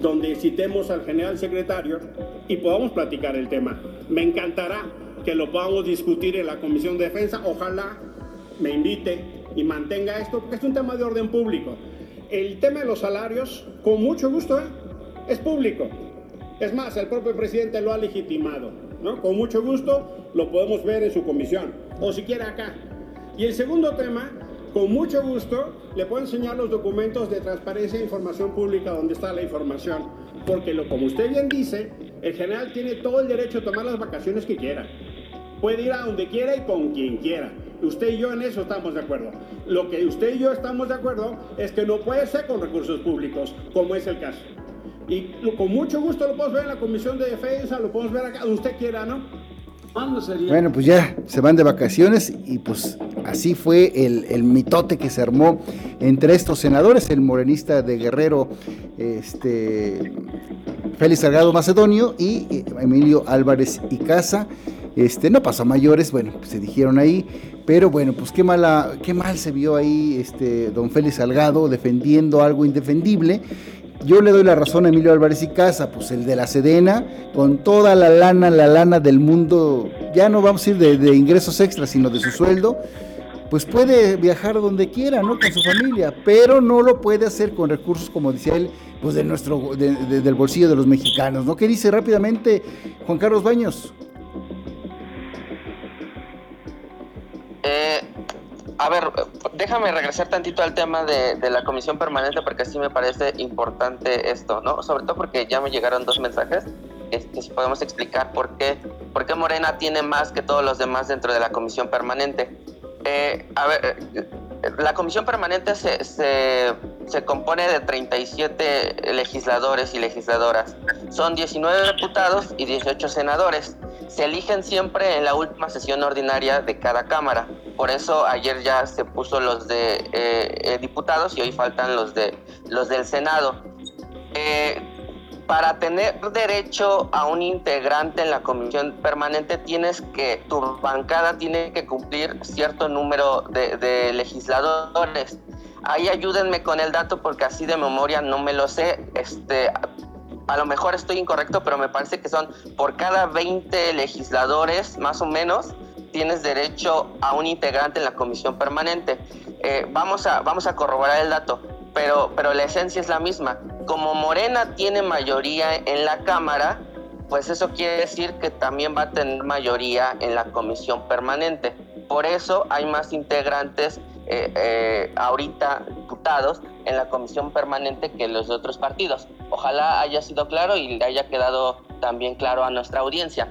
donde citemos al general secretario y podamos platicar el tema. Me encantará que lo podamos discutir en la Comisión de Defensa. Ojalá me invite y mantenga esto, porque es un tema de orden público. El tema de los salarios, con mucho gusto, ¿eh? es público. Es más, el propio presidente lo ha legitimado. Con mucho gusto lo podemos ver en su comisión, o siquiera acá. Y el segundo tema, con mucho gusto, le puedo enseñar los documentos de transparencia e información pública donde está la información. Porque lo, como usted bien dice, el general tiene todo el derecho a tomar las vacaciones que quiera puede ir a donde quiera y con quien quiera. Usted y yo en eso estamos de acuerdo. Lo que usted y yo estamos de acuerdo es que no puede ser con recursos públicos, como es el caso. Y con mucho gusto lo podemos ver en la Comisión de Defensa, lo podemos ver acá, donde usted quiera, ¿no? Bueno, pues ya se van de vacaciones y pues así fue el, mitote que se armó entre estos senadores, el morenista de Guerrero, este Félix Salgado Macedonio y Emilio Álvarez y Casa. Este, no pasó mayores, bueno, pues se dijeron ahí, pero bueno, pues qué mala, qué mal se vio ahí este don Félix Salgado defendiendo algo indefendible. Yo le doy la razón a Emilio Álvarez y Casa, pues el de la Sedena, con toda la lana, la lana del mundo, ya no vamos a ir de, ingresos extras, sino de su sueldo, pues puede viajar donde quiera, ¿no? Con su familia, pero no lo puede hacer con recursos, como decía él, pues de nuestro, del bolsillo de los mexicanos, ¿no? ¿Qué dice rápidamente Juan Carlos Baños? Eh, a ver, déjame regresar tantito al tema de, la comisión permanente porque sí me parece importante esto, ¿no? Sobre todo porque ya me llegaron dos mensajes que, si podemos explicar por qué, por qué Morena tiene más que todos los demás dentro de la comisión permanente. Eh, a ver, eh, la comisión permanente se, se, se, compone de 37 legisladores y legisladoras. Son 19 diputados y 18 senadores se eligen siempre en la última sesión ordinaria de cada Cámara. Por eso ayer ya se puso los de eh, eh, diputados y hoy faltan los, de, los del Senado. Eh, para tener derecho a un integrante en la comisión permanente tienes que, tu bancada tiene que cumplir cierto número de, de legisladores. Ahí ayúdenme con el dato porque así de memoria no me lo sé. Este, a lo mejor estoy incorrecto, pero me parece que son por cada 20 legisladores, más o menos, tienes derecho a un integrante en la comisión permanente. Eh, vamos, a, vamos a corroborar el dato, pero, pero la esencia es la misma. Como Morena tiene mayoría en la Cámara, pues eso quiere decir que también va a tener mayoría en la comisión permanente. Por eso hay más integrantes eh, eh, ahorita diputados en la comisión permanente que los de otros partidos. Ojalá haya sido claro y haya quedado también claro a nuestra audiencia.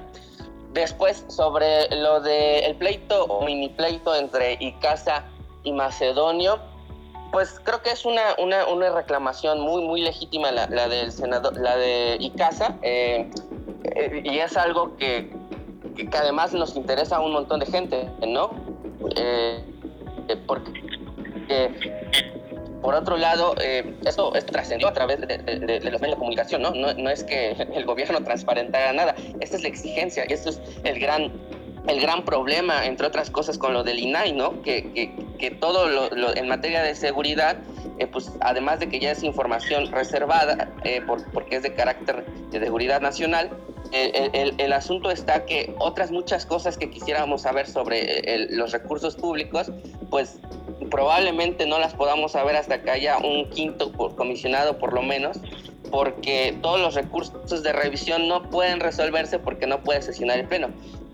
Después, sobre lo del el pleito o mini pleito entre Icasa y Macedonio, pues creo que es una, una, una reclamación muy, muy legítima la, la, del senador, la de Icasa, eh, y es algo que, que, además nos interesa a un montón de gente, ¿no? Eh, eh, porque por otro lado, eh, esto, trascendió a través de, los medios de comunicación, ¿no? ¿no? es que el gobierno transparentara nada, esta es la exigencia y esto es el gran, el gran problema, entre otras cosas, con lo del INAI, ¿no? Que, que, que todo lo, en materia de seguridad, eh, pues además de que ya es información reservada, porque es de carácter de seguridad nacional, el, el, asunto está que otras muchas cosas que quisiéramos saber sobre los recursos públicos, pues probablemente no las podamos saber hasta que haya un quinto comisionado por lo menos, porque todos los recursos de revisión no pueden resolverse porque no puede sesionar el pleno.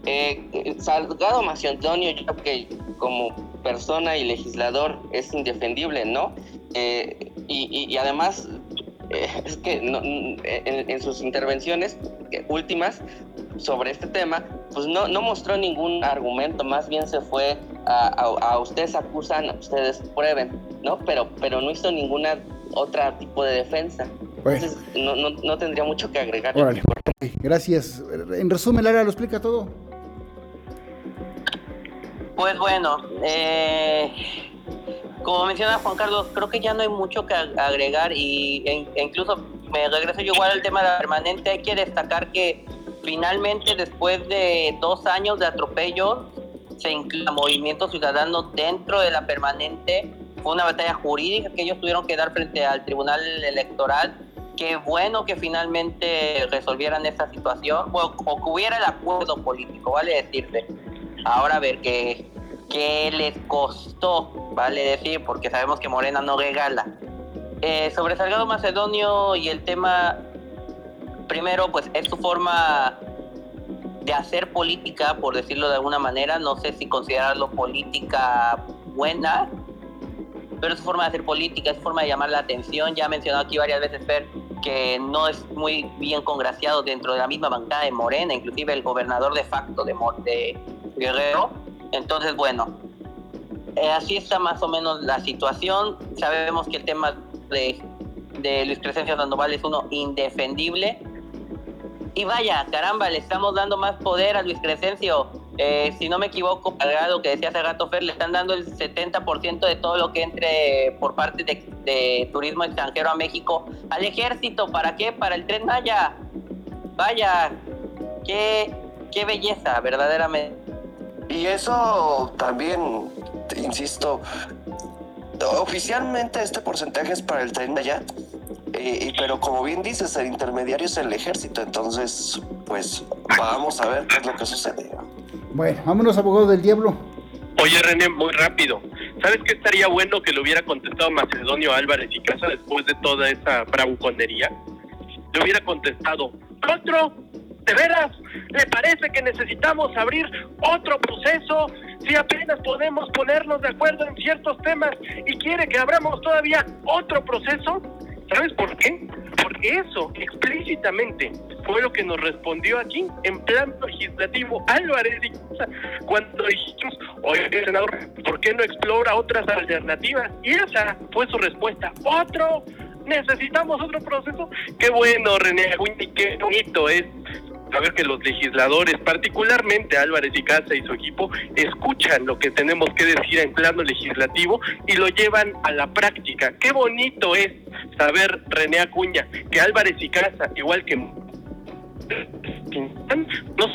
Eh, Salgado Macio Antonio, yo creo que como persona y legislador es indefendible, ¿no? Eh, y, además, eh, es que en, sus intervenciones últimas sobre este tema, pues no, no mostró ningún argumento, más bien se fue a, ustedes acusan, ustedes prueben, ¿no? Pero, pero no hizo ninguna otra tipo de defensa. Entonces, no, no, no, tendría mucho que agregar. Gracias. En resumen, Lara lo explica todo. Pues bueno, eh, como menciona Juan Carlos, creo que ya no hay mucho que agregar y e, e incluso me regreso yo igual al tema de la permanente. Hay que destacar que finalmente después de dos años de atropello se incluye movimiento ciudadano dentro de la permanente. Fue una batalla jurídica que ellos tuvieron que dar frente al Tribunal Electoral. Qué bueno que finalmente resolvieran esa situación o, que hubiera el acuerdo político, vale decirse Ahora a ver qué, qué les costó, vale decir, porque sabemos que Morena no regala. Eh, sobre Salgado Macedonio y el tema, primero, pues es su forma de hacer política, por decirlo de alguna manera. No sé si considerarlo política buena, pero es su forma de hacer política, es su forma de llamar la atención. Ya ha mencionado aquí varias veces, Fer, que no es muy bien congraciado dentro de la misma bancada de Morena, inclusive el gobernador de facto de, de, Guerrero. Entonces, bueno, eh, así está más o menos la situación. Sabemos que el tema de, de Luis Crescencio Sandoval es uno indefendible. Y vaya, caramba, le estamos dando más poder a Luis Crescencio. Eh, si no me equivoco, para lo que decía hace rato Fer, le están dando el 70% de todo lo que entre por parte de, de, turismo extranjero a México al ejército. ¿Para qué? Para el tren Maya. Vaya, qué, qué belleza, verdaderamente. Y eso también, insisto, oficialmente este porcentaje es para el tren allá, eh, pero como bien dices, el intermediario es el ejército, entonces, pues vamos a ver qué es lo que sucede. Bueno, vámonos, abogado del diablo. Oye, René, muy rápido. ¿Sabes qué estaría bueno que le hubiera contestado Macedonio Álvarez y Casa después de toda esa bravuconería? Le hubiera contestado, otro ¿De veras? ¿Le parece que necesitamos abrir otro proceso si apenas podemos ponernos de acuerdo en ciertos temas y quiere que abramos todavía otro proceso? ¿Sabes por qué? Porque eso explícitamente fue lo que nos respondió aquí en plan legislativo Álvarez cuando dijimos, oye, senador, ¿por qué no explora otras alternativas? Y esa fue su respuesta, otro necesitamos otro proceso. Qué bueno, René y qué bonito es saber que los legisladores, particularmente Álvarez y Casa y su equipo, escuchan lo que tenemos que decir en plano legislativo y lo llevan a la práctica. Qué bonito es saber, René Acuña, que Álvarez y Casa, igual que no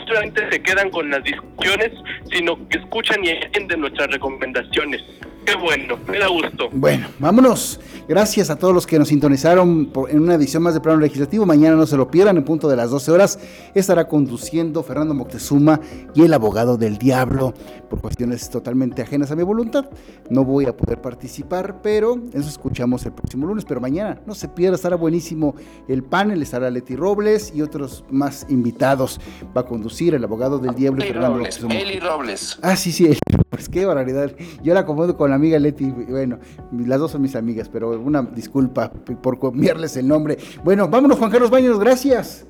solamente se quedan con las discusiones, sino que escuchan y entienden nuestras recomendaciones. Qué bueno, me da gusto. Bueno, vámonos. Gracias a todos los que nos sintonizaron en una edición más de Plano Legislativo. Mañana no se lo pierdan, en punto de las 12 horas estará conduciendo Fernando Moctezuma y el abogado del diablo por cuestiones totalmente ajenas a mi voluntad. No voy a poder participar, pero eso escuchamos el próximo lunes. Pero mañana no se pierda, estará buenísimo el panel, estará Leti Robles y otros más invitados. Va a conducir el abogado del diablo Fernando Moctezuma. Eli Robles. Ah, sí, sí, Eli Robles. Qué barbaridad. Yo la acomodo con la amiga Leti. Bueno, las dos son mis amigas, pero una disculpa por cambiarles el nombre. Bueno, vámonos, Juan Carlos Baños, gracias.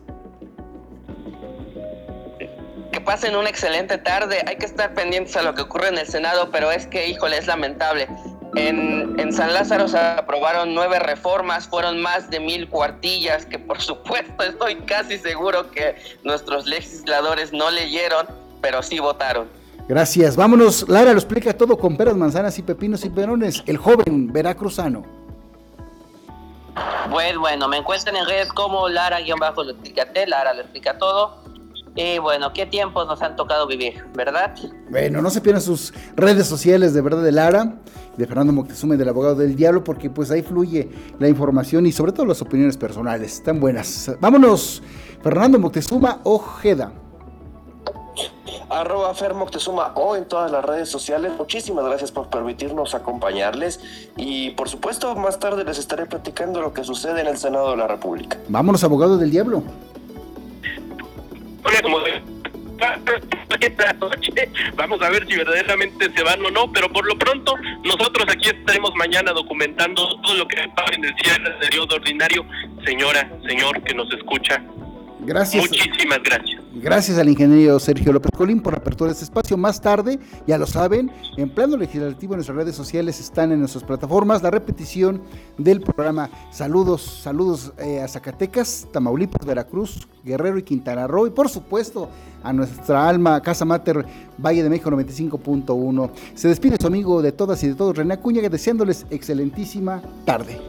Que pasen una excelente tarde. Hay que estar pendientes a lo que ocurre en el Senado, pero es que, híjole, es lamentable. En, en, San Lázaro se aprobaron nueve reformas, fueron más de mil cuartillas que por supuesto estoy casi seguro que nuestros legisladores no leyeron, pero sí votaron. Gracias. Vámonos, Lara lo explica todo con peras, manzanas y pepinos y perones. El joven veracruzano. Pues bueno, me encuentran en redes como Lara-lo explícate, Lara lo explica todo. Y bueno, qué tiempos nos han tocado vivir, ¿verdad? Bueno, no se pierdan sus redes sociales de verdad de Lara, de Fernando Moctezuma y del abogado del diablo, porque pues ahí fluye la información y sobre todo las opiniones personales, están buenas. Vámonos, Fernando Moctezuma Ojeda. Arroba Fermoctezuma o en todas las redes sociales. Muchísimas gracias por permitirnos acompañarles y por supuesto más tarde les estaré platicando lo que sucede en el Senado de la República. Vámonos, abogado del diablo. Vamos a ver si verdaderamente se van o no, pero por lo pronto nosotros aquí estaremos mañana documentando todo lo que pasa en el cierre del periodo ordinario. Señora, señor que nos escucha, Gracias. muchísimas gracias. Gracias al ingeniero Sergio López Colín por la apertura de este espacio. Más tarde, ya lo saben, en plano legislativo en nuestras redes sociales están en nuestras plataformas la repetición del programa. Saludos, saludos eh, a Zacatecas, Tamaulipas, Veracruz, Guerrero y Quintana Roo. Y por supuesto a nuestra alma, Casa Mater, Valle de México 95.1. Se despide su amigo de todas y de todos, René Acuña, deseándoles excelentísima tarde.